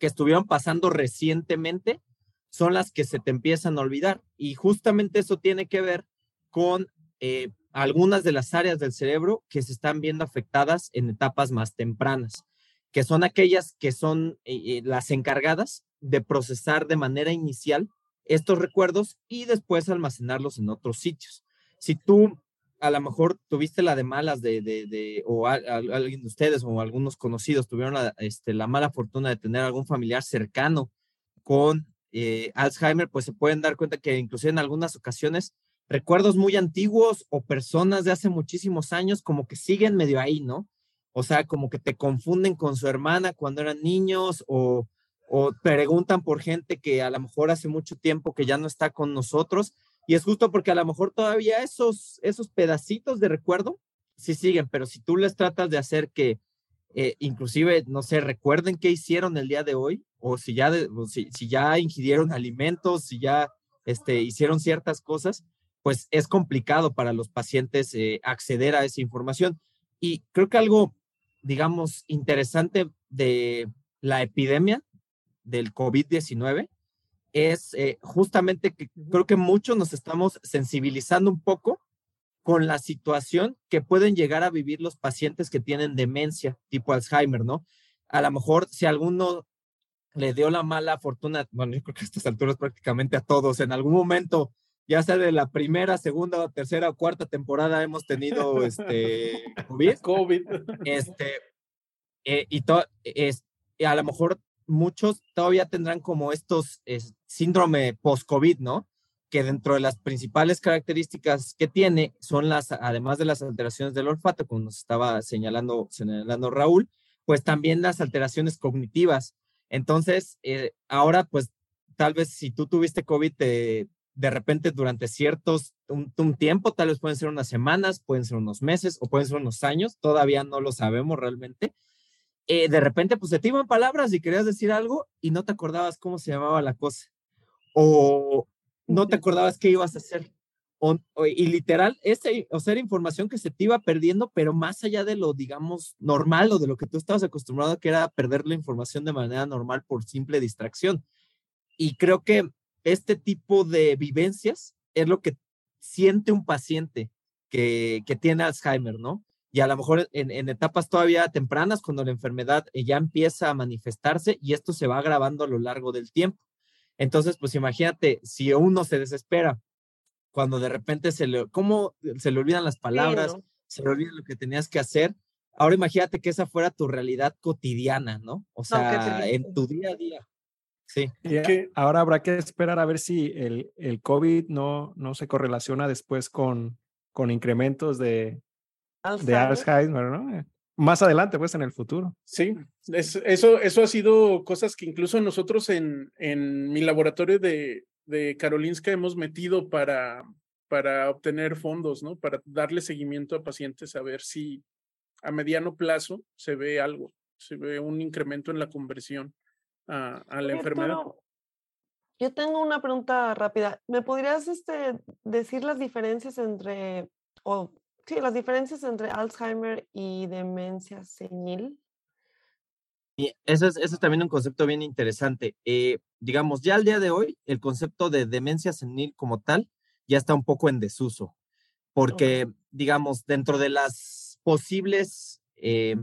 S1: que estuvieron pasando recientemente son las que se te empiezan a olvidar. Y justamente eso tiene que ver con eh, algunas de las áreas del cerebro que se están viendo afectadas en etapas más tempranas, que son aquellas que son eh, eh, las encargadas de procesar de manera inicial estos recuerdos y después almacenarlos en otros sitios. Si tú a lo mejor tuviste la de malas de, de, de o alguien de ustedes o algunos conocidos tuvieron la, este, la mala fortuna de tener algún familiar cercano con eh, Alzheimer, pues se pueden dar cuenta que inclusive en algunas ocasiones recuerdos muy antiguos o personas de hace muchísimos años como que siguen medio ahí, ¿no? O sea, como que te confunden con su hermana cuando eran niños o, o preguntan por gente que a lo mejor hace mucho tiempo que ya no está con nosotros y es justo porque a lo mejor todavía esos, esos pedacitos de recuerdo sí siguen, pero si tú les tratas de hacer que eh, inclusive, no sé, recuerden qué hicieron el día de hoy, o si ya, si, ya ingirieron alimentos, si ya este, hicieron ciertas cosas, pues es complicado para los pacientes eh, acceder a esa información. Y creo que algo, digamos, interesante de la epidemia del COVID-19 es eh, justamente que creo que muchos nos estamos sensibilizando un poco con la situación que pueden llegar a vivir los pacientes que tienen demencia tipo Alzheimer, ¿no? A lo mejor si alguno le dio la mala fortuna, bueno, yo creo que a estas alturas prácticamente a todos, en algún momento, ya sea de la primera, segunda, tercera o cuarta temporada hemos tenido este COVID.
S2: COVID.
S1: Este, eh, y es, a lo mejor muchos todavía tendrán como estos síndrome post-COVID, ¿no? que dentro de las principales características que tiene son las, además de las alteraciones del olfato, como nos estaba señalando, señalando Raúl, pues también las alteraciones cognitivas. Entonces, eh, ahora, pues tal vez si tú tuviste COVID de, de repente durante ciertos, un, tiempo, tal vez pueden ser unas semanas, pueden ser unos meses o pueden ser unos años, todavía no lo sabemos realmente. Eh, de repente, pues se te iban palabras y querías decir algo y no te acordabas cómo se llamaba la cosa. O, no te acordabas qué ibas a hacer. y literal, ese, o sea, era información que se te iba perdiendo, pero más allá de lo, digamos, normal o de lo que tú estabas acostumbrado, que era perder la información de manera normal por simple distracción. Y creo que este tipo de vivencias es lo que siente un paciente que, que tiene Alzheimer, ¿no? Y a lo mejor en, en, etapas todavía tempranas, cuando la enfermedad ya empieza a manifestarse y esto se va agravando a lo largo del tiempo. Entonces, pues imagínate, si uno se desespera cuando de repente se le, ¿cómo se le olvidan las palabras? Se le olvida lo que tenías que hacer. Ahora imagínate que esa fuera tu realidad cotidiana, ¿no? O sea, en tu día a día. Sí.
S4: ahora habrá que esperar a ver si el, el COVID no, no se correlaciona después con, con incrementos de, de Alzheimer, ¿no? más adelante, pues en el futuro.
S2: Sí, eso, eso ha sido cosas que incluso nosotros en, en mi laboratorio de, de Karolinska hemos metido para, para obtener fondos, ¿no? Para darle seguimiento a pacientes a ver si a mediano plazo se ve algo, se ve un incremento en la conversión a, a la enfermedad.
S5: yo tengo una pregunta rápida. ¿Me podrías este, decir las diferencias entre, o Sí, las diferencias entre Alzheimer y demencia senil.
S1: Y eso es, eso es también un concepto bien interesante. Eh, digamos, ya al día de hoy, el concepto de demencia senil como tal ya está un poco en desuso, porque, digamos, dentro de las posibles eh,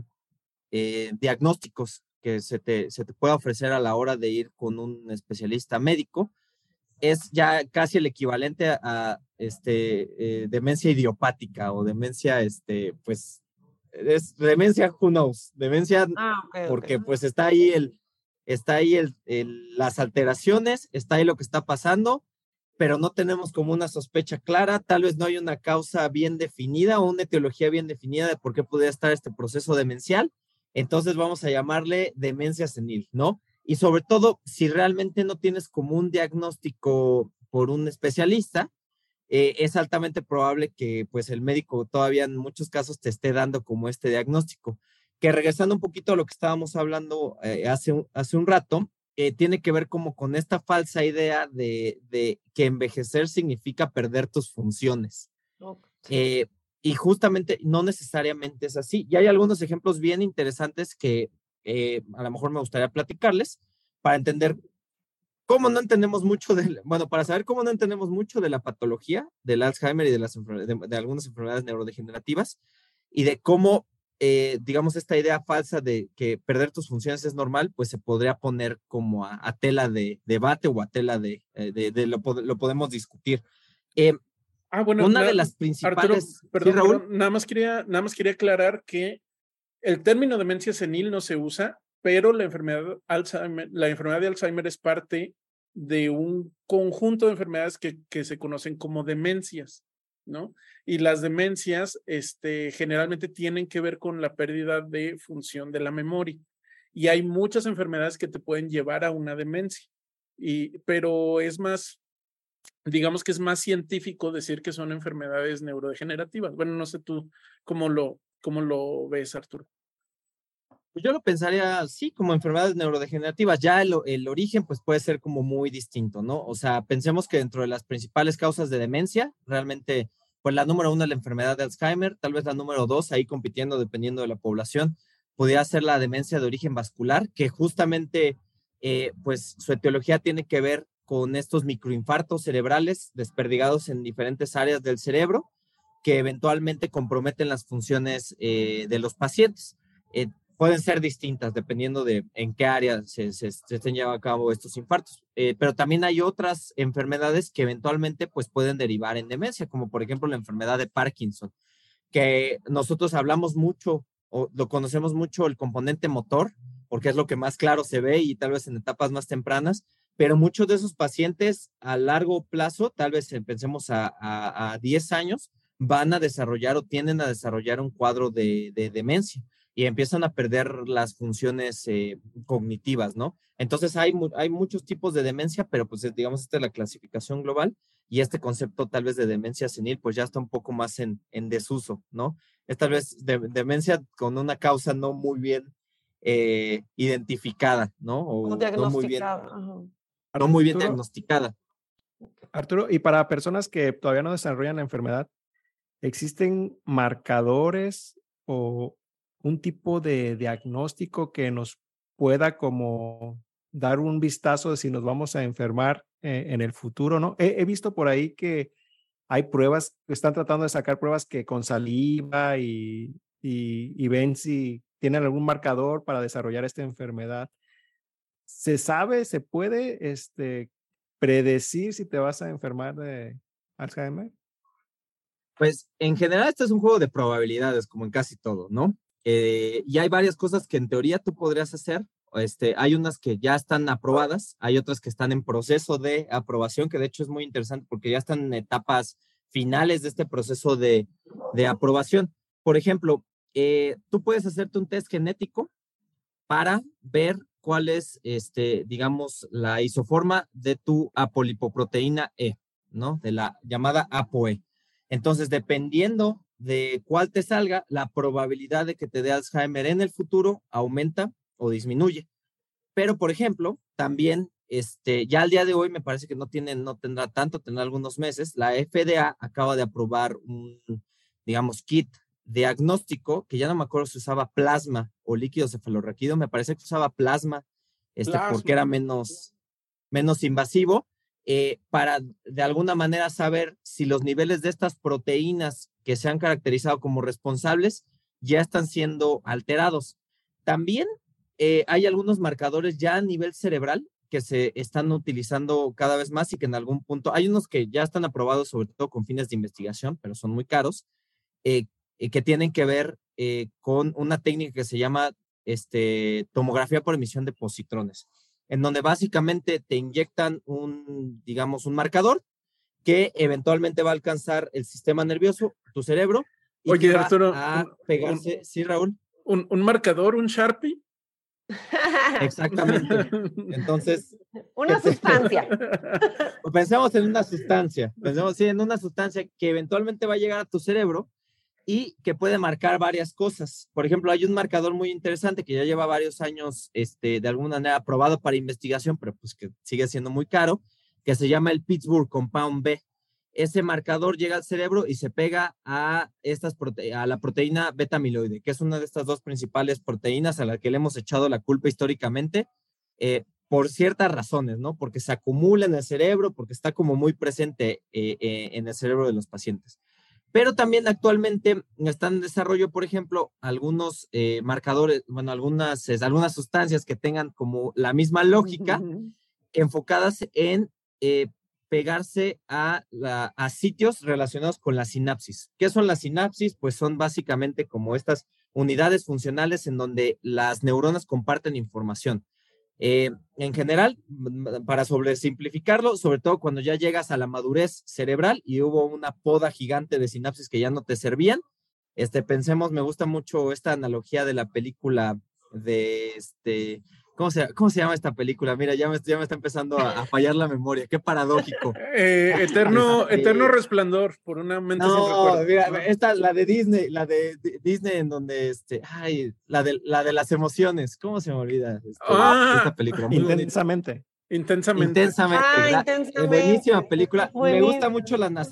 S1: eh, diagnósticos que se te, se te pueda ofrecer a la hora de ir con un especialista médico, es ya casi el equivalente a, este, eh, demencia idiopática o demencia, este, pues, es demencia, who knows, demencia, ah, porque pues está ahí el, está ahí el, las alteraciones, está ahí lo que está pasando, pero no tenemos como una sospecha clara, tal vez no hay una causa bien definida o una etiología bien definida de por qué podría estar este proceso demencial, entonces vamos a llamarle demencia senil, ¿no? Y sobre todo, si realmente no tienes como un diagnóstico por un especialista, eh, es altamente probable que pues el médico todavía en muchos casos te esté dando como este diagnóstico. Que regresando un poquito a lo que estábamos hablando eh, hace, un, hace un rato, eh, tiene que ver como con esta falsa idea de, de que envejecer significa perder tus funciones. y justamente no necesariamente es así. Y hay algunos ejemplos bien interesantes que eh, a lo mejor me gustaría platicarles para entender cómo no entendemos mucho de, bueno, para saber cómo no entendemos mucho de la patología del Alzheimer y de, las, de, algunas enfermedades neurodegenerativas y de cómo, eh, digamos, esta idea falsa de que perder tus funciones es normal, pues se podría poner como a, tela de debate o a tela de, eh, de, lo, lo, podemos discutir.
S2: ah, bueno, una de las principales. perdón, nada más quería, nada más quería aclarar que el término demencia senil no se usa, pero la enfermedad, Alzheimer, la enfermedad de Alzheimer es parte de un conjunto de enfermedades que, se conocen como demencias, ¿no? Y las demencias este, generalmente tienen que ver con la pérdida de función de la memoria. Y hay muchas enfermedades que te pueden llevar a una demencia. Y, pero es más, digamos que es más científico decir que son enfermedades neurodegenerativas. Bueno, no sé tú cómo lo, cómo lo ves, Arturo.
S1: Pues yo lo pensaría así, como enfermedades neurodegenerativas. Ya el, el, origen, pues puede ser como muy distinto, ¿no? O sea, pensemos que dentro de las principales causas de demencia, realmente, pues la número uno es la enfermedad de Alzheimer, tal vez la número dos, ahí compitiendo dependiendo de la población, podría ser la demencia de origen vascular, que justamente, eh, pues su etiología tiene que ver con estos microinfartos cerebrales desperdigados en diferentes áreas del cerebro que eventualmente comprometen las funciones eh, de los pacientes. Eh, pueden ser distintas dependiendo de en qué área se, se, estén llevando a cabo estos infartos. Eh, pero también hay otras enfermedades que eventualmente pues pueden derivar en demencia, como por ejemplo la enfermedad de Parkinson, que nosotros hablamos mucho o lo conocemos mucho el componente motor, porque es lo que más claro se ve y tal vez en etapas más tempranas, pero muchos de esos pacientes a largo plazo, tal vez pensemos a, a, 10 años, van a desarrollar o tienden a desarrollar un cuadro de, demencia y empiezan a perder las funciones eh, cognitivas, ¿no? Entonces hay, hay muchos tipos de demencia, pero pues digamos, esta es la clasificación global y este concepto tal vez de demencia senil pues ya está un poco más en, en desuso, ¿no? Es tal vez demencia con una causa no muy bien eh, identificada, ¿no?
S5: O no muy bien,
S1: no muy bien diagnosticada.
S4: Arturo, y para personas que todavía no desarrollan la enfermedad, ¿existen marcadores o un tipo de diagnóstico que nos pueda como dar un vistazo de si nos vamos a enfermar eh, en el futuro, ¿no? He, visto por ahí que hay pruebas, están tratando de sacar pruebas que con saliva y, y ven si tienen algún marcador para desarrollar esta enfermedad. ¿Se sabe, se puede este, predecir si te vas a enfermar de Alzheimer?
S1: Pues en general este es un juego de probabilidades, como en casi todo, ¿no? Eh, y hay varias cosas que en teoría tú podrías hacer. Este, hay unas que ya están aprobadas, hay otras que están en proceso de aprobación, que de hecho es muy interesante porque ya están en etapas finales de este proceso de, de aprobación. Por ejemplo, eh, tú puedes hacerte un test genético para ver cuál es, este, digamos, la isoforma de tu apolipoproteína E, ¿no? De la llamada ApoE. Entonces, dependiendo de cuál te salga, la probabilidad de que te dé Alzheimer en el futuro aumenta o disminuye. Pero, por ejemplo, también, este, ya al día de hoy me parece que no tiene, no tendrá tanto, tendrá algunos meses, la FDA acaba de aprobar un, digamos, kit diagnóstico, que ya no me acuerdo si usaba plasma o líquido cefalorraquídeo, me parece que usaba plasma, este, porque era menos, menos invasivo, eh, para de alguna manera saber si los niveles de estas proteínas que se han caracterizado como responsables ya están siendo alterados. También eh, hay algunos marcadores ya a nivel cerebral que se están utilizando cada vez más y que en algún punto, hay unos que ya están aprobados sobre todo con fines de investigación, pero son muy caros, eh, que tienen que ver eh, con una técnica que se llama este, tomografía por emisión de positrones, en donde básicamente te inyectan un, digamos, un marcador que eventualmente va a alcanzar el sistema nervioso, tu cerebro, y
S2: Oye, Arturo,
S1: a pegarse, sí, Raúl.
S2: Un, un marcador, un Sharpie.
S1: Exactamente. Entonces.
S5: Una sustancia.
S1: Pensemos en una sustancia. Pensemos sí, en una sustancia que eventualmente va a llegar a tu cerebro y que puede marcar varias cosas. Por ejemplo, hay un marcador muy interesante que ya lleva varios años, este, de alguna manera aprobado para investigación, pero pues que sigue siendo muy caro, que se llama el Pittsburgh Compound B. Ese marcador llega al cerebro y se pega a, estas a la proteína beta amiloide, que es una de estas dos principales proteínas a la que le hemos echado la culpa históricamente, eh, por ciertas razones, ¿no? Porque se acumula en el cerebro, porque está como muy presente eh, eh, en el cerebro de los pacientes. Pero también actualmente están en desarrollo, por ejemplo, algunos eh, marcadores, bueno, algunas, algunas sustancias que tengan como la misma lógica, enfocadas en eh, pegarse a, a, sitios relacionados con la sinapsis. ¿Qué son las sinapsis? Pues son básicamente como estas unidades funcionales en donde las neuronas comparten información. Eh, en general, para sobresimplificarlo, sobre todo cuando ya llegas a la madurez cerebral y hubo una poda gigante de sinapsis que ya no te servían, este, pensemos, me gusta mucho esta analogía de la película de este, ¿Cómo se, ¿Cómo se llama esta película? Mira, ya me, ya me está empezando a, fallar la memoria. Qué paradójico.
S2: Eh, eterno, eterno resplandor por una mente
S1: no, Mira, esta, la de Disney, la de Disney en donde, este, ay, la de, la de las emociones. ¿Cómo se me olvida? Este,
S4: ah, esta película. intensamente.
S2: Intensamente.
S1: Intensamente. Ah, intensamente. buenísima película. Me gusta mucho las,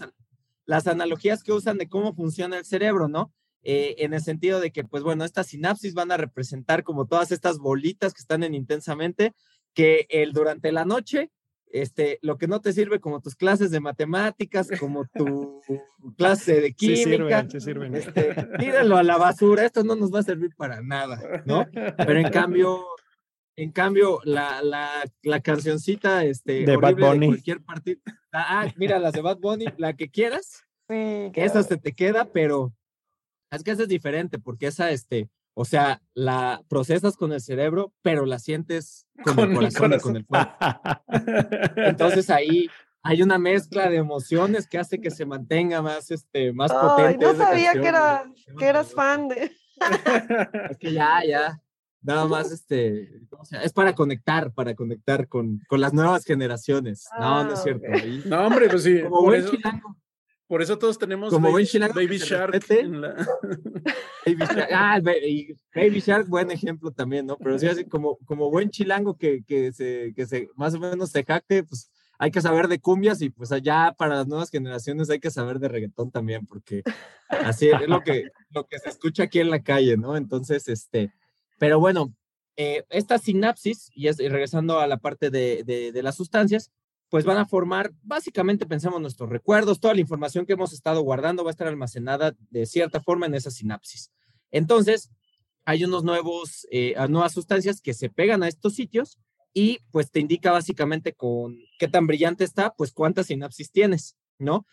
S1: las analogías que usan de cómo funciona el cerebro, ¿no? Eh, en el sentido de que, pues bueno, estas sinapsis van a representar como todas estas bolitas que están en intensamente, que el, durante la noche, este, lo que no te sirve como tus clases de matemáticas, como tu clase de química, sí sirven, Este, tíralo a la basura, esto no nos va a servir para nada, ¿no? Pero en cambio, en cambio, la, la, la cancioncita este,
S4: de Bad Bunny.
S1: cualquier partido, ah, mira, las de Bad Bunny, la que quieras, que esa se te queda, pero es que esa es diferente, porque esa, este, O sea, la procesas con el cerebro, pero la sientes con, el, corazón y con el cuerpo. Entonces ahí hay una mezcla de emociones que hace que se mantenga más, este, más potente.
S5: No sabía que, era, que eras fan de.
S1: Es que ya, ya. Nada más, este, es para conectar, para conectar con, con las nuevas generaciones. no, no es ah, cierto.
S2: no, hombre, pues sí. Como buen chilango. Por eso todos tenemos
S1: Como
S2: Baby,
S1: Baby Shark. Baby Shark. Ah, Baby Shark, buen ejemplo también, ¿no? Pero sí, así como, como buen chilango que, que, se, que se más o menos se jacte, pues hay que saber de cumbias y pues allá para las nuevas generaciones hay que saber de reggaetón también, porque así es lo que, lo que se escucha aquí en la calle, ¿no? Entonces, este, pero bueno, eh, esta sinapsis, y, es, regresando a la parte de, de, de las sustancias, pues van a formar, básicamente pensamos nuestros recuerdos, toda la información que hemos estado guardando va a estar almacenada de cierta forma en esa sinapsis. Entonces, hay unos nuevos, eh, nuevas sustancias que se pegan a estos sitios y pues te indica básicamente con qué tan brillante está, pues cuántas sinapsis tienes, ¿no?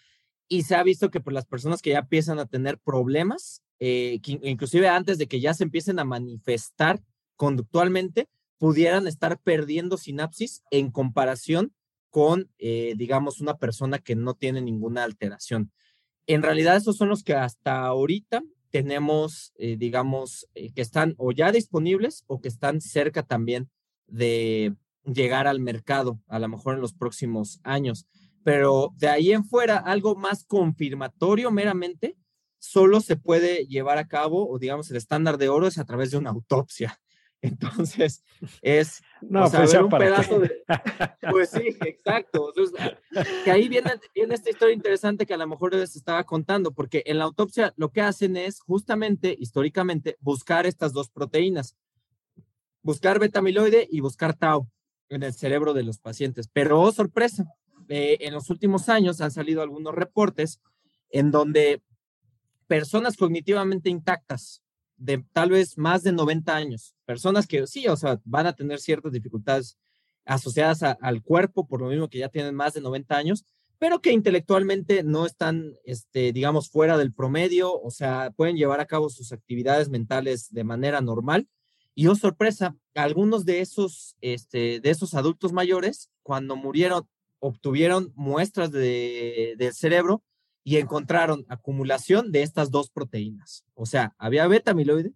S1: Y se ha visto que por las personas que ya empiezan a tener problemas, eh, inclusive antes de que ya se empiecen a manifestar conductualmente, pudieran estar perdiendo sinapsis en comparación con, eh, digamos, una persona que no tiene ninguna alteración. En realidad, esos son los que hasta ahorita tenemos, eh, digamos, eh, que están o ya disponibles o que están cerca también de llegar al mercado, a lo mejor en los próximos años. Pero de ahí en fuera, algo más confirmatorio meramente, solo se puede llevar a cabo, o digamos, el estándar de oro es a través de una autopsia. Entonces, es
S4: no, pues un pedazo de.
S1: Pues sí, exacto. que ahí viene, viene, esta historia interesante que a lo mejor les estaba contando, porque en la autopsia lo que hacen es justamente, históricamente, buscar estas dos proteínas: buscar beta-amiloide y buscar tau en el cerebro de los pacientes. Pero, oh, sorpresa, eh, en los últimos años han salido algunos reportes en donde personas cognitivamente intactas, de tal vez más de 90 años, personas que sí, o sea, van a tener ciertas dificultades asociadas al cuerpo, por lo mismo que ya tienen más de 90 años, pero que intelectualmente no están, este, digamos, fuera del promedio, o sea, pueden llevar a cabo sus actividades mentales de manera normal. Y oh sorpresa, algunos de esos, este, de esos adultos mayores, cuando murieron, obtuvieron muestras de, del cerebro y encontraron acumulación de estas dos proteínas. O sea, había beta amiloide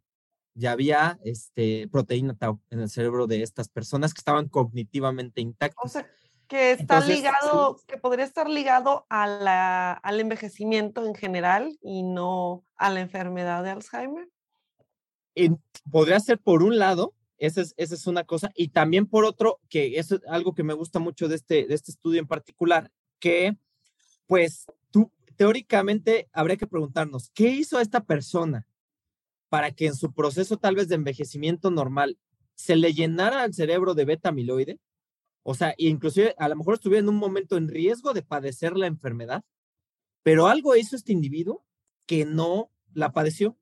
S1: y había este, proteína tau en el cerebro de estas personas que estaban cognitivamente intactas.
S5: O sea, que está ligado, que podría estar ligado a la, al envejecimiento en general y no a la enfermedad de Alzheimer.
S1: podría ser por un lado, esa es, esa es una cosa, y también por otro, que es algo que me gusta mucho de este, de este estudio en particular, que pues teóricamente habría que preguntarnos, ¿qué hizo esta persona para que en su proceso tal vez de envejecimiento normal se le llenara el cerebro de beta amiloide? O sea, inclusive a lo mejor estuviera en un momento en riesgo de padecer la enfermedad, pero algo hizo este individuo que no la padeció.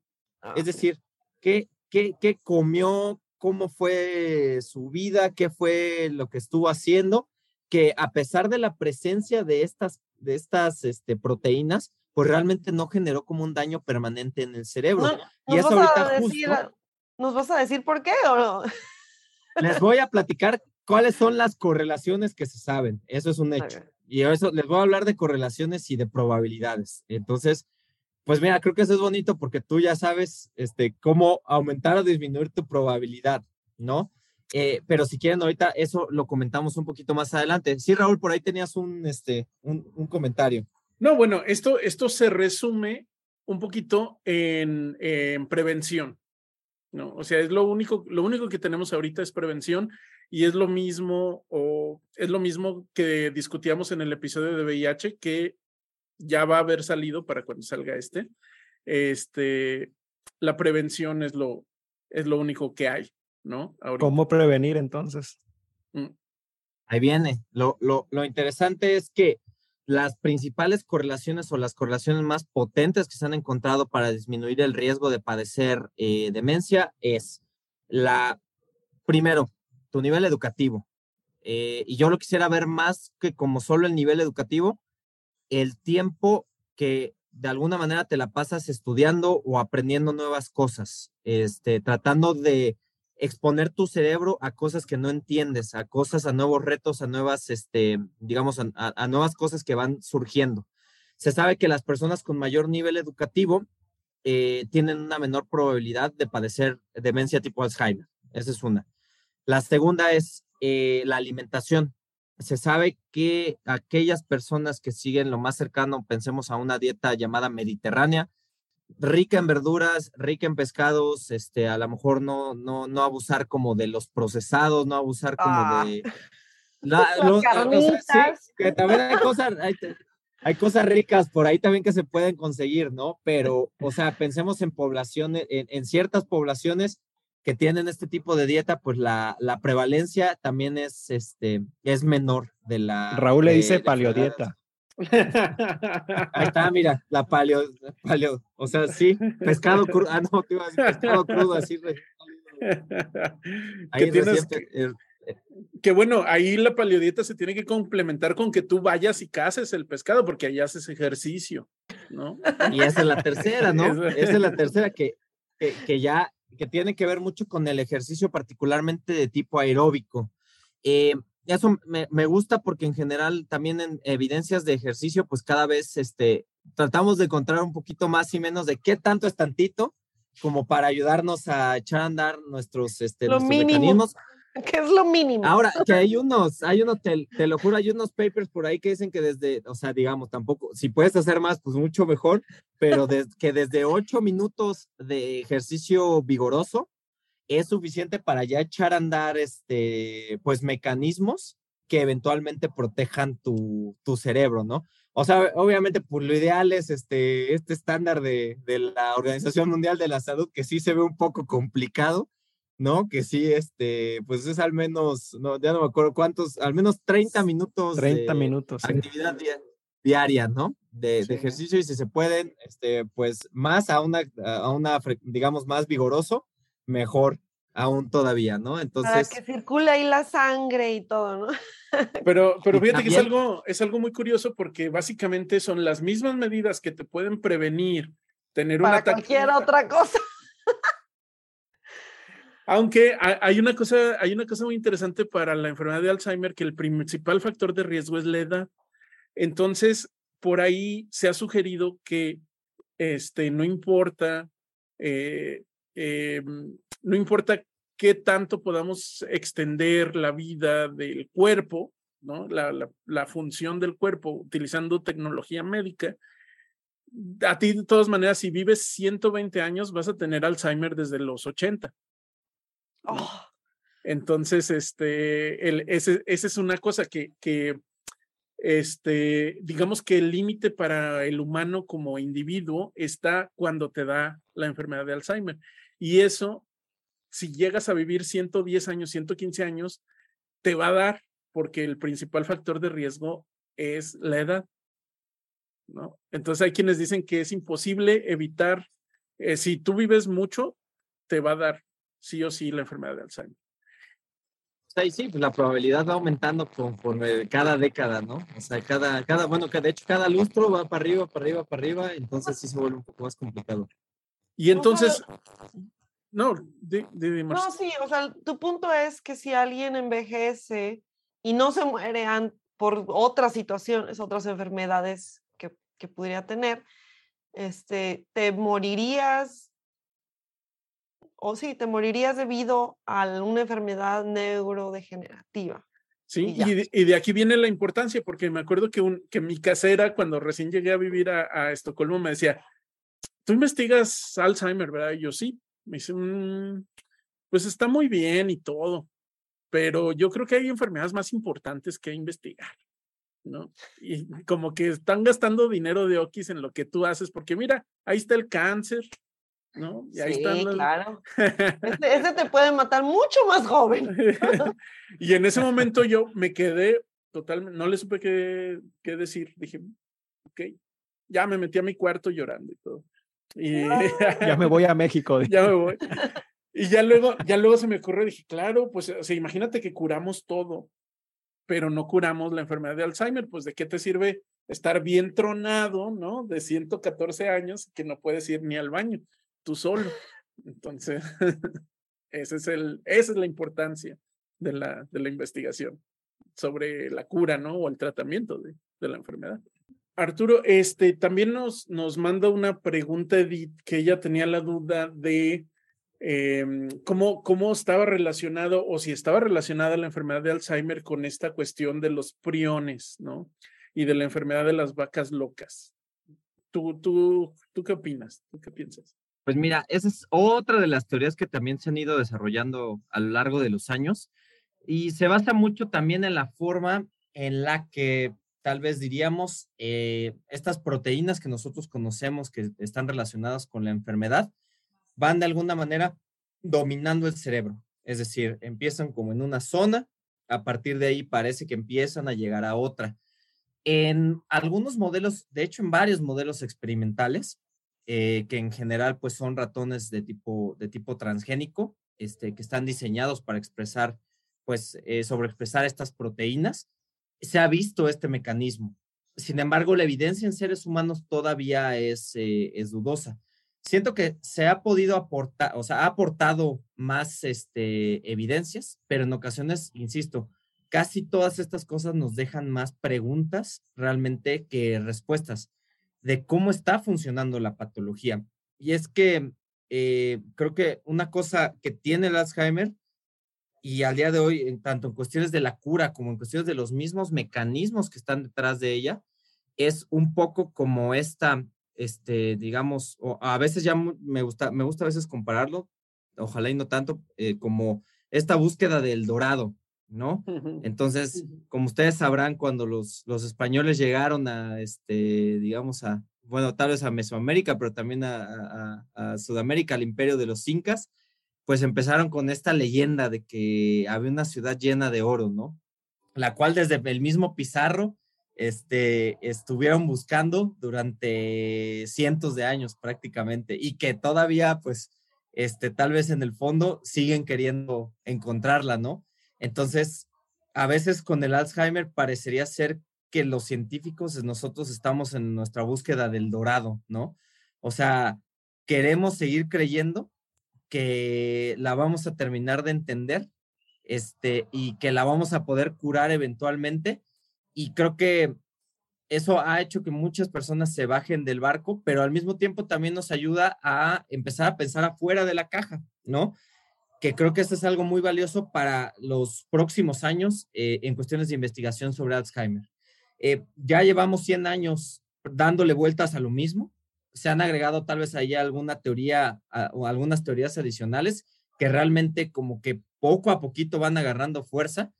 S1: es ah, decir, ¿qué, qué, qué comió? ¿Cómo fue su vida? ¿Qué fue lo que estuvo haciendo? Que a pesar de la presencia de estas de estas este, proteínas, pues realmente no generó como un daño permanente en el cerebro. y eso ahorita justo,
S5: ¿Nos vas a decir por qué o no?
S1: Les voy a platicar cuáles son las correlaciones que se saben. Eso es un hecho. Y eso les voy a hablar de correlaciones y de probabilidades. Entonces, pues mira, creo que eso es bonito porque tú ya sabes este, cómo aumentar o disminuir tu probabilidad, ¿no? Eh, pero si quieren, ahorita eso lo comentamos un poquito más adelante. Sí, Raúl, por ahí tenías un, este, un, comentario.
S2: No, bueno, esto, esto se resume un poquito en, prevención. ¿no? O sea, es lo único, lo único que tenemos ahorita es prevención y es lo mismo o es lo mismo que discutíamos en el episodio de VIH que ya va a haber salido para cuando salga este. Este, la prevención es lo, es lo único que hay. ¿No?
S4: ¿Cómo prevenir entonces?
S1: Mm. Ahí viene. Lo, lo, lo interesante es que las principales correlaciones o las correlaciones más potentes que se han encontrado para disminuir el riesgo de padecer eh, demencia es la, primero, tu nivel educativo. Eh, y yo lo quisiera ver más que como solo el nivel educativo, el tiempo que de alguna manera te la pasas estudiando o aprendiendo nuevas cosas, este, tratando de exponer tu cerebro a cosas que no entiendes, a cosas, a nuevos retos, a nuevas, este, digamos, a, nuevas cosas que van surgiendo. Se sabe que las personas con mayor nivel educativo eh, tienen una menor probabilidad de padecer demencia tipo Alzheimer. Esa es una. La segunda es eh, la alimentación. Se sabe que aquellas personas que siguen lo más cercano, pensemos a una dieta llamada mediterránea, rica en verduras, rica en pescados, este, a lo mejor no, no, no abusar como de los procesados, no abusar como
S5: Ah.
S1: de... La, los- o sea, sí, que también hay cosas, hay, hay cosas ricas por ahí también que se pueden conseguir, ¿no? Pero, o sea, pensemos en poblaciones, en, en ciertas poblaciones que tienen este tipo de dieta, pues la, la prevalencia también es, este, es menor de la...
S4: Raúl le
S1: de-
S4: dice paleodieta.
S1: Ahí está, mira, la paleo, paleo, o sea, sí, pescado crudo, ah, no, te iba a decir pescado crudo, así, ahí
S2: que tienes que,
S1: eh,
S2: que bueno, ahí la paleodieta se tiene que complementar con que tú vayas y caces el pescado, porque ahí haces ejercicio, ¿no?
S1: y esa es la tercera, ¿no?
S2: Esa-
S1: Esa es la tercera que, que, que ya, que tiene que ver mucho con el ejercicio, particularmente de tipo aeróbico. Eh, eso me, me gusta porque en general también en evidencias de ejercicio, pues cada vez este, tratamos de encontrar un poquito más y menos de qué tanto es tantito, como para ayudarnos a echar a andar nuestros, este,
S5: Lo
S1: nuestros
S5: mínimo.
S1: mecanismos.
S5: que es lo mínimo.
S1: Ahora, que hay unos, hay unos, te, te lo juro, hay unos papers por ahí que dicen que desde, o sea, digamos, tampoco, si puedes hacer más, pues mucho mejor, pero des- que desde ocho minutos de ejercicio vigoroso es suficiente para ya echar a andar, este, pues, mecanismos que eventualmente protejan tu, tu cerebro, ¿no? O sea, obviamente, pues lo ideal es este, este estándar de, de la Organización Mundial de la Salud, que sí se ve un poco complicado, ¿no? Que sí, este, pues es al menos, no, ya no me acuerdo cuántos, al menos 30 minutos.
S4: 30
S1: de
S4: minutos. sí.
S1: Actividad dia- diaria, ¿no? De, de
S2: Sí.
S1: ejercicio y si se pueden, este, pues más a una, a una, digamos, más vigoroso, mejor aún todavía, ¿no?
S5: para
S1: Entonces,
S5: que circule ahí la sangre y todo, ¿no?
S2: Pero, pero fíjate que es algo, es algo muy curioso porque básicamente son las mismas medidas que te pueden prevenir tener un
S5: Para
S2: ataque.
S5: cualquier otra cosa.
S2: Aunque ha- hay una cosa, hay una cosa muy interesante para la enfermedad de Alzheimer, que el principal factor de riesgo es la edad. Entonces, por ahí se ha sugerido que este, no importa, eh, eh, no importa qué tanto podamos extender la vida del cuerpo, ¿no? La, la, la función del cuerpo utilizando tecnología médica. A ti, de todas maneras, si vives 120 años, vas a tener Alzheimer desde los 80.
S5: Oh,
S2: Entonces, este, el, ese, esa es una cosa que, que este, digamos que el límite para el humano como individuo está cuando te da la enfermedad de Alzheimer. Y eso, si llegas a vivir 110 años, 115 años, te va a dar, porque el principal factor de riesgo es la edad. ¿no? Entonces hay quienes dicen que es imposible evitar, eh, si tú vives mucho, te va a dar sí o sí la enfermedad de Alzheimer.
S1: sí, sí, pues la probabilidad va aumentando conforme cada década, ¿no? O sea, cada, cada, bueno, de hecho cada lustro va para arriba, para arriba, para arriba, entonces sí se vuelve un poco más complicado.
S2: Y entonces, no, di, di,
S5: No, sí, o sea, tu punto es que si alguien envejece y no se muere por otras situaciones, otras enfermedades que, que pudiera tener, este, te morirías, o sí, te morirías debido a una enfermedad neurodegenerativa.
S2: Sí,
S5: y
S2: de, y de aquí viene la importancia, porque me acuerdo que, un, que mi casera, cuando recién llegué a vivir a, a Estocolmo, me decía, tú investigas Alzheimer, ¿verdad? Y yo sí. Me dice, "Mm, pues está muy bien y todo, pero yo creo que hay enfermedades más importantes que investigar, ¿no? Y como que están gastando dinero de Okis en lo que tú haces, porque mira, ahí está el cáncer, ¿no? Y ahí
S5: sí,
S2: están
S5: claro. Ese, ese te puede matar mucho más joven.
S2: y en ese momento yo me quedé totalmente, no le supe qué, qué decir. Dije, ok, ya me metí a mi cuarto llorando y todo. Y
S4: Ya me voy a México.
S2: ya me voy. Y ya luego, ya luego se me ocurrió, dije, claro, pues, o sea, imagínate que curamos todo, pero no curamos la enfermedad de Alzheimer, pues, ¿de qué te sirve estar bien tronado, ¿no? De 114 años que no puedes ir ni al baño, tú solo. Entonces, ese es el, esa es la importancia de la, de la investigación sobre la cura, ¿no? O el tratamiento de, de la enfermedad. Arturo, este, también nos, nos manda una pregunta, Edith, que ella tenía la duda de em, cómo, cómo estaba relacionado o si estaba relacionada la enfermedad de Alzheimer con esta cuestión de los priones, ¿no? Y de la enfermedad de las vacas locas. ¿Tú, tú, tú qué opinas? ¿Tú qué piensas?
S1: Pues mira, esa es otra de las teorías que también se han ido desarrollando a lo largo de los años y se basa mucho también en la forma en la que tal vez diríamos, eh, estas proteínas que nosotros conocemos que están relacionadas con la enfermedad, van de alguna manera dominando el cerebro. Es decir, empiezan como en una zona, a partir de ahí parece que empiezan a llegar a otra. En algunos modelos, de hecho en varios modelos experimentales, eh, que en general pues son ratones de tipo, de tipo transgénico, este, que están diseñados para expresar, pues, eh, sobreexpresar estas proteínas, se ha visto este mecanismo. Sin embargo, la evidencia en seres humanos todavía es, eh, dudosa. Siento que se ha podido aportar, o sea, ha aportado más este, evidencias, pero en ocasiones, insisto, casi todas estas cosas nos dejan más preguntas realmente que respuestas de cómo está funcionando la patología. Y es que eh, creo que una cosa que tiene el Alzheimer y al día de hoy, tanto en cuestiones de la cura como en cuestiones de los mismos mecanismos que están detrás de ella, es un poco como esta, este, digamos, o a veces ya me gusta, me gusta a veces compararlo, ojalá y no tanto, eh, como esta búsqueda del dorado, ¿no? Entonces, como ustedes sabrán, cuando los, los españoles llegaron a, este, digamos, a, bueno, tal vez a Mesoamérica, pero también a, a Sudamérica, al imperio de los incas, pues empezaron con esta leyenda de que había una ciudad llena de oro, ¿no? La cual desde el mismo Pizarro este, estuvieron buscando durante cientos de años prácticamente y que todavía, pues, este, tal vez en el fondo siguen queriendo encontrarla, ¿no? Entonces, a veces con el Alzheimer parecería ser que los científicos, nosotros estamos en nuestra búsqueda del dorado, ¿no? O sea, queremos seguir creyendo que la vamos a terminar de entender este, y que la vamos a poder curar eventualmente. Y creo que eso ha hecho que muchas personas se bajen del barco, pero al mismo tiempo también nos ayuda a empezar a pensar afuera de la caja, ¿no? Que creo que esto es algo muy valioso para los próximos años eh, en cuestiones de investigación sobre Alzheimer. Eh, ya llevamos 100 años dándole vueltas a lo mismo se han agregado tal vez ahí alguna teoría o algunas teorías adicionales que realmente como que poco a poquito van agarrando fuerza,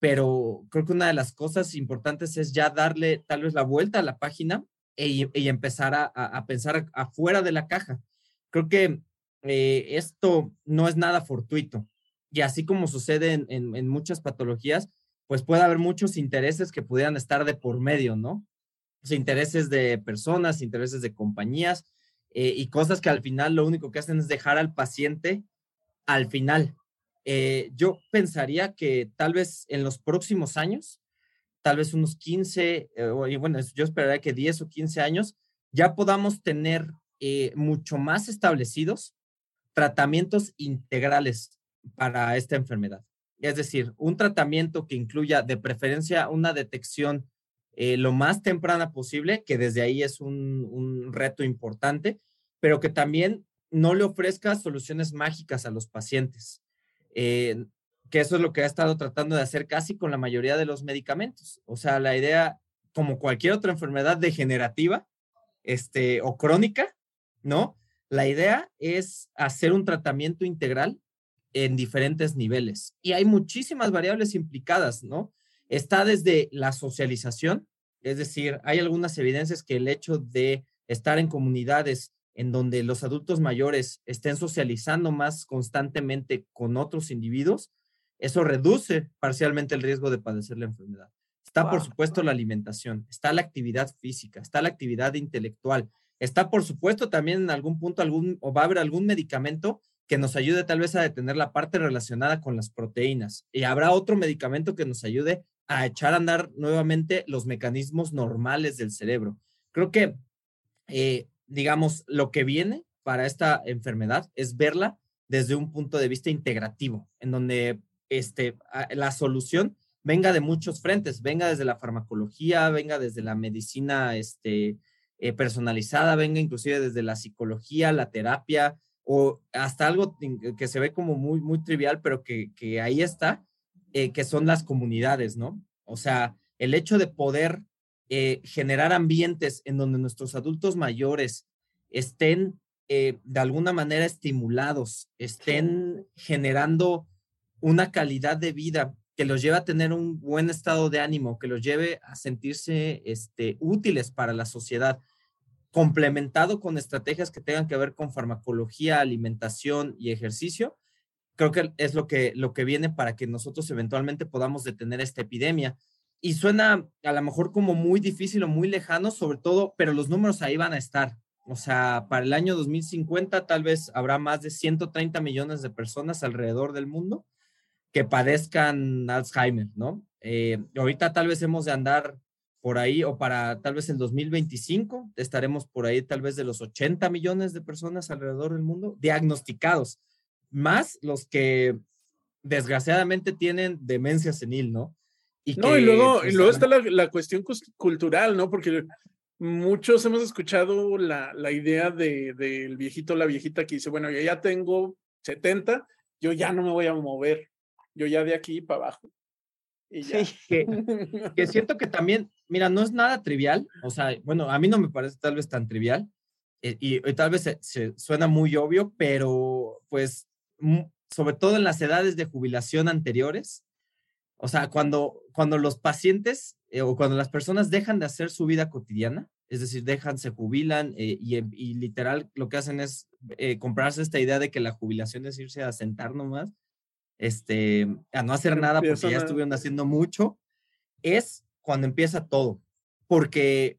S1: pero creo que una de las cosas importantes es ya darle tal vez la vuelta a la página y empezar a, pensar afuera de la caja. Creo que eh, esto no es nada fortuito y así como sucede en, en muchas patologías, pues puede haber muchos intereses que pudieran estar de por medio, ¿no? Intereses de personas, intereses de compañías eh, y cosas que al final lo único que hacen es dejar al paciente al final. Eh, yo pensaría que tal vez en los próximos años, tal vez unos 15, eh, bueno, yo esperaría que 10 o 15 años, ya podamos tener mucho más establecidos tratamientos integrales para esta enfermedad. Es decir, un tratamiento que incluya de preferencia una detección eh, lo más temprana posible, que desde ahí es un, reto importante, pero que también no le ofrezca soluciones mágicas a los pacientes, eh, que eso es lo que ha estado tratando de hacer casi con la mayoría de los medicamentos. O sea, la idea, como cualquier otra enfermedad degenerativa este, o crónica, ¿no? La idea es hacer un tratamiento integral en diferentes niveles. Y hay muchísimas variables implicadas, ¿no? Está desde la socialización, es decir, hay algunas evidencias que el hecho de estar en comunidades en donde los adultos mayores estén socializando más constantemente con otros individuos, eso reduce parcialmente el riesgo de padecer la enfermedad. Está, por supuesto, la alimentación, está la actividad física, está la actividad intelectual, está, por supuesto, también en algún punto algún, o va a haber algún medicamento que nos ayude tal vez a detener la parte relacionada con las proteínas. Y habrá otro medicamento que nos ayude a echar a andar nuevamente los mecanismos normales del cerebro. Creo que, eh, digamos, lo que viene para esta enfermedad es verla desde un punto de vista integrativo, en donde este, la solución venga de muchos frentes, venga desde la farmacología, venga desde la medicina este, eh, personalizada, venga inclusive desde la psicología, la terapia o hasta algo que se ve como muy, muy trivial, pero que ahí está, eh, que son las comunidades, ¿no? O sea, el hecho de poder eh, generar ambientes en donde nuestros adultos mayores estén de alguna manera estimulados, estén generando una calidad de vida que los lleve a tener un buen estado de ánimo, que los lleve a sentirse este, útiles para la sociedad, complementado con estrategias que tengan que ver con farmacología, alimentación y ejercicio, creo que es lo que, lo que viene para que nosotros eventualmente podamos detener esta epidemia. Y suena a lo mejor como muy difícil o muy lejano, sobre todo, pero los números ahí van a estar. O sea, para el año 2050 tal vez habrá más de 130 millones de personas alrededor del mundo que padezcan Alzheimer, ¿no? Eh, ahorita tal vez hemos de andar por ahí o para tal vez el 2025 estaremos por ahí tal vez de los 80 millones de personas alrededor del mundo diagnosticados, más los que desgraciadamente tienen demencia senil, ¿no?
S2: Y no, y luego, y luego está la, la, cuestión cultural, ¿no? Porque muchos hemos escuchado la, la idea del de, viejito o la viejita que dice, bueno, yo ya tengo 70, yo ya no me voy a mover yo ya de aquí para abajo.
S1: Y ya. que, siento que también, mira, no es nada trivial, o sea, bueno, a mí no me parece tal vez tan trivial, eh, y, tal vez se, suena muy obvio, pero pues sobre todo en las edades de jubilación anteriores, o sea, cuando, cuando los pacientes eh, o cuando las personas dejan de hacer su vida cotidiana, es decir, dejan, se jubilan eh, y, y, literal lo que hacen es comprarse esta idea de que la jubilación es irse a sentar nomás, este, a no hacer nada porque ya estuvieron haciendo mucho, es cuando empieza todo. Porque,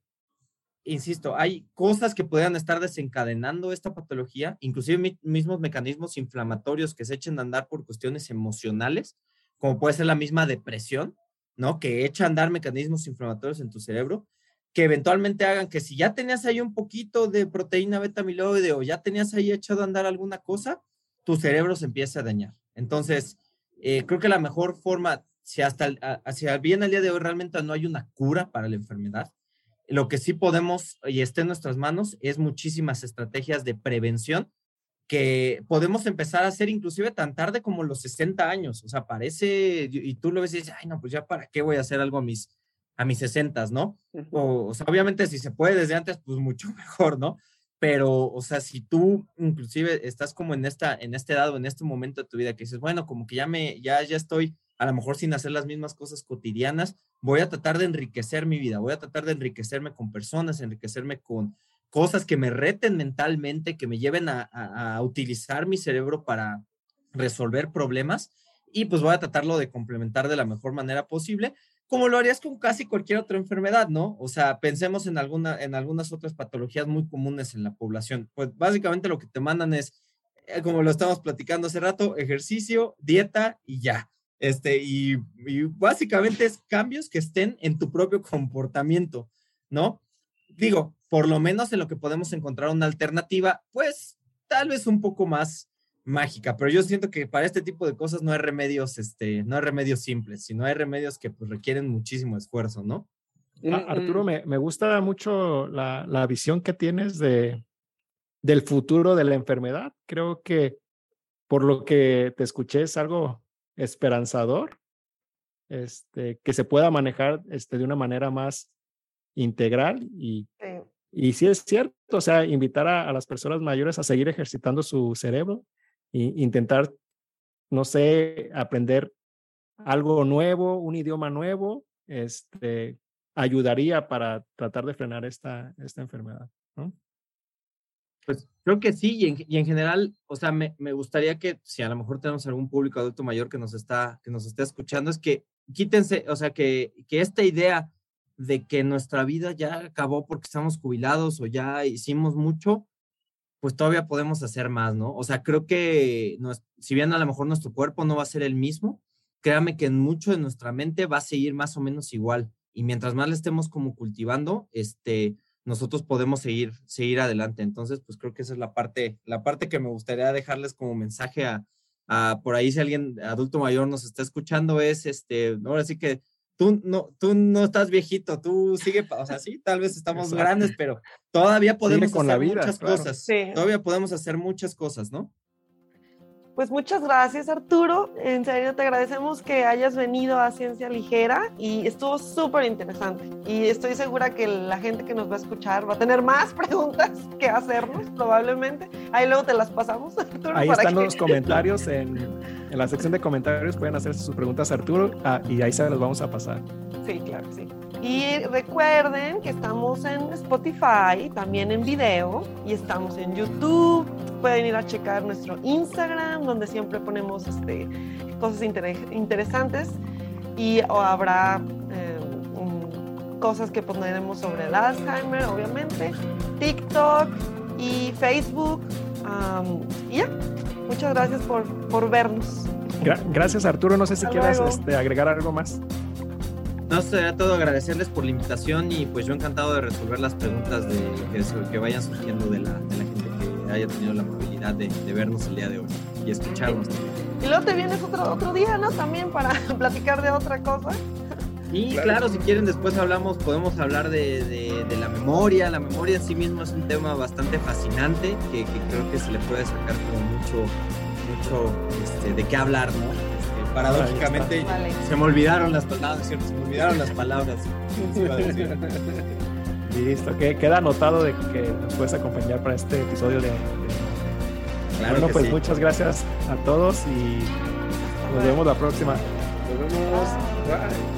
S1: insisto, hay cosas que puedan estar desencadenando esta patología, inclusive mismos mecanismos inflamatorios que se echen a andar por cuestiones emocionales, como puede ser la misma depresión, ¿no? Que echa a andar mecanismos inflamatorios en tu cerebro, que eventualmente hagan que si ya tenías ahí un poquito de proteína beta amiloide o ya tenías ahí echado a andar alguna cosa, tu cerebro se empieza a dañar. Entonces, eh, creo que la mejor forma, si hasta hacia bien el día de hoy realmente no hay una cura para la enfermedad, lo que sí podemos y esté en nuestras manos es muchísimas estrategias de prevención que podemos empezar a hacer inclusive tan tarde como los 60 años. O sea, parece, y tú lo ves y dices, ay, no, pues ya para qué voy a hacer algo a mis, a mis 60, ¿no? o, o sea, obviamente si se puede desde antes, pues mucho mejor, ¿no? pero, o sea, si tú inclusive estás como en esta, en este edad o en este momento de tu vida que dices, bueno, como que ya me, ya, ya estoy a lo mejor sin hacer las mismas cosas cotidianas, voy a tratar de enriquecer mi vida, voy a tratar de enriquecerme con personas, enriquecerme con cosas que me reten mentalmente, que me lleven a, a utilizar mi cerebro para resolver problemas y pues voy a tratarlo de complementar de la mejor manera posible como lo harías con casi cualquier otra enfermedad, ¿no? O sea, pensemos en, alguna, en algunas otras patologías muy comunes en la población. Pues básicamente lo que te mandan es, eh, como lo estamos platicando hace rato, ejercicio, dieta y ya. Este, y, y básicamente es cambios que estén en tu propio comportamiento, ¿no? Digo, por lo menos en lo que podemos encontrar una alternativa, pues tal vez un poco más mágica, pero yo siento que para este tipo de cosas no hay remedios, este, no hay remedios simples, sino hay remedios que pues, requieren muchísimo esfuerzo, ¿no?
S4: Arturo, me, me, gusta mucho la, la, visión que tienes de, del futuro de la enfermedad. Creo que por lo que te escuché es algo esperanzador, este, que se pueda manejar este, de una manera más integral y, y sí es cierto, o sea, invitar a, a las personas mayores a seguir ejercitando su cerebro, intentar, no sé, aprender algo nuevo, un idioma nuevo, este, ayudaría para tratar de frenar esta, esta enfermedad, ¿no?
S1: Pues creo que sí, y en, general, o sea, me, me, gustaría que si a lo mejor tenemos algún público adulto mayor que nos está, que nos está escuchando, es que quítense, o sea, que, que esta idea de que nuestra vida ya acabó porque estamos jubilados o ya hicimos mucho, pues todavía podemos hacer más, ¿no? O sea, creo que si bien a lo mejor nuestro cuerpo no va a ser el mismo, créame que en mucho de nuestra mente va a seguir más o menos igual. Y mientras más le estemos como cultivando, este, nosotros podemos seguir, seguir adelante. Entonces, pues creo que esa es la parte, la parte que me gustaría dejarles como mensaje a, a por ahí si alguien adulto mayor nos está escuchando es, este, ahora sí que tú no, tú no estás viejito, tú sigue, o sea, sí, tal vez estamos grandes, pero todavía podemos
S4: con
S1: hacer
S4: la vida,
S1: muchas cosas. Todavía podemos hacer muchas cosas, ¿no?
S5: Pues muchas gracias Arturo, en serio te agradecemos que hayas venido a Ciencia Ligera y estuvo súper interesante y estoy segura que la gente que nos va a escuchar va a tener más preguntas que hacernos probablemente. Ahí luego te las pasamos.
S4: Arturo, ahí están los comentarios en, en, la sección de comentarios, pueden hacer sus preguntas a Arturo ah, y ahí se las vamos a pasar.
S5: Sí, claro, sí. Y recuerden que estamos en Spotify, también en video, y estamos en YouTube. Pueden ir a checar nuestro Instagram, donde siempre ponemos este, cosas interesantes. Y habrá em, cosas que pondremos sobre el Alzheimer, obviamente. TikTok y Facebook. y ya, muchas gracias por, por vernos.
S4: gracias Arturo, no sé si quieres este, agregar algo más.
S1: No, sería todo agradecerles por la invitación y pues yo encantado de resolver las preguntas de, que, vayan surgiendo de la, gente que haya tenido la amabilidad de, vernos el día de hoy y escucharnos.
S5: Y luego te vienes otro, otro día, ¿no? También para platicar de otra cosa.
S1: Y claro. si quieren después hablamos, podemos hablar de, la memoria. La memoria en sí mismo es un tema bastante fascinante que, creo que se le puede sacar como mucho, mucho este, de qué hablar, ¿no? Paradójicamente se me olvidaron las palabras, ¿cierto? Se me olvidaron las palabras.
S4: Listo, que queda anotado de que nos puedes acompañar para este episodio de. bueno, pues muchas gracias a todos y nos vemos la próxima.
S2: Nos vemos. Bye.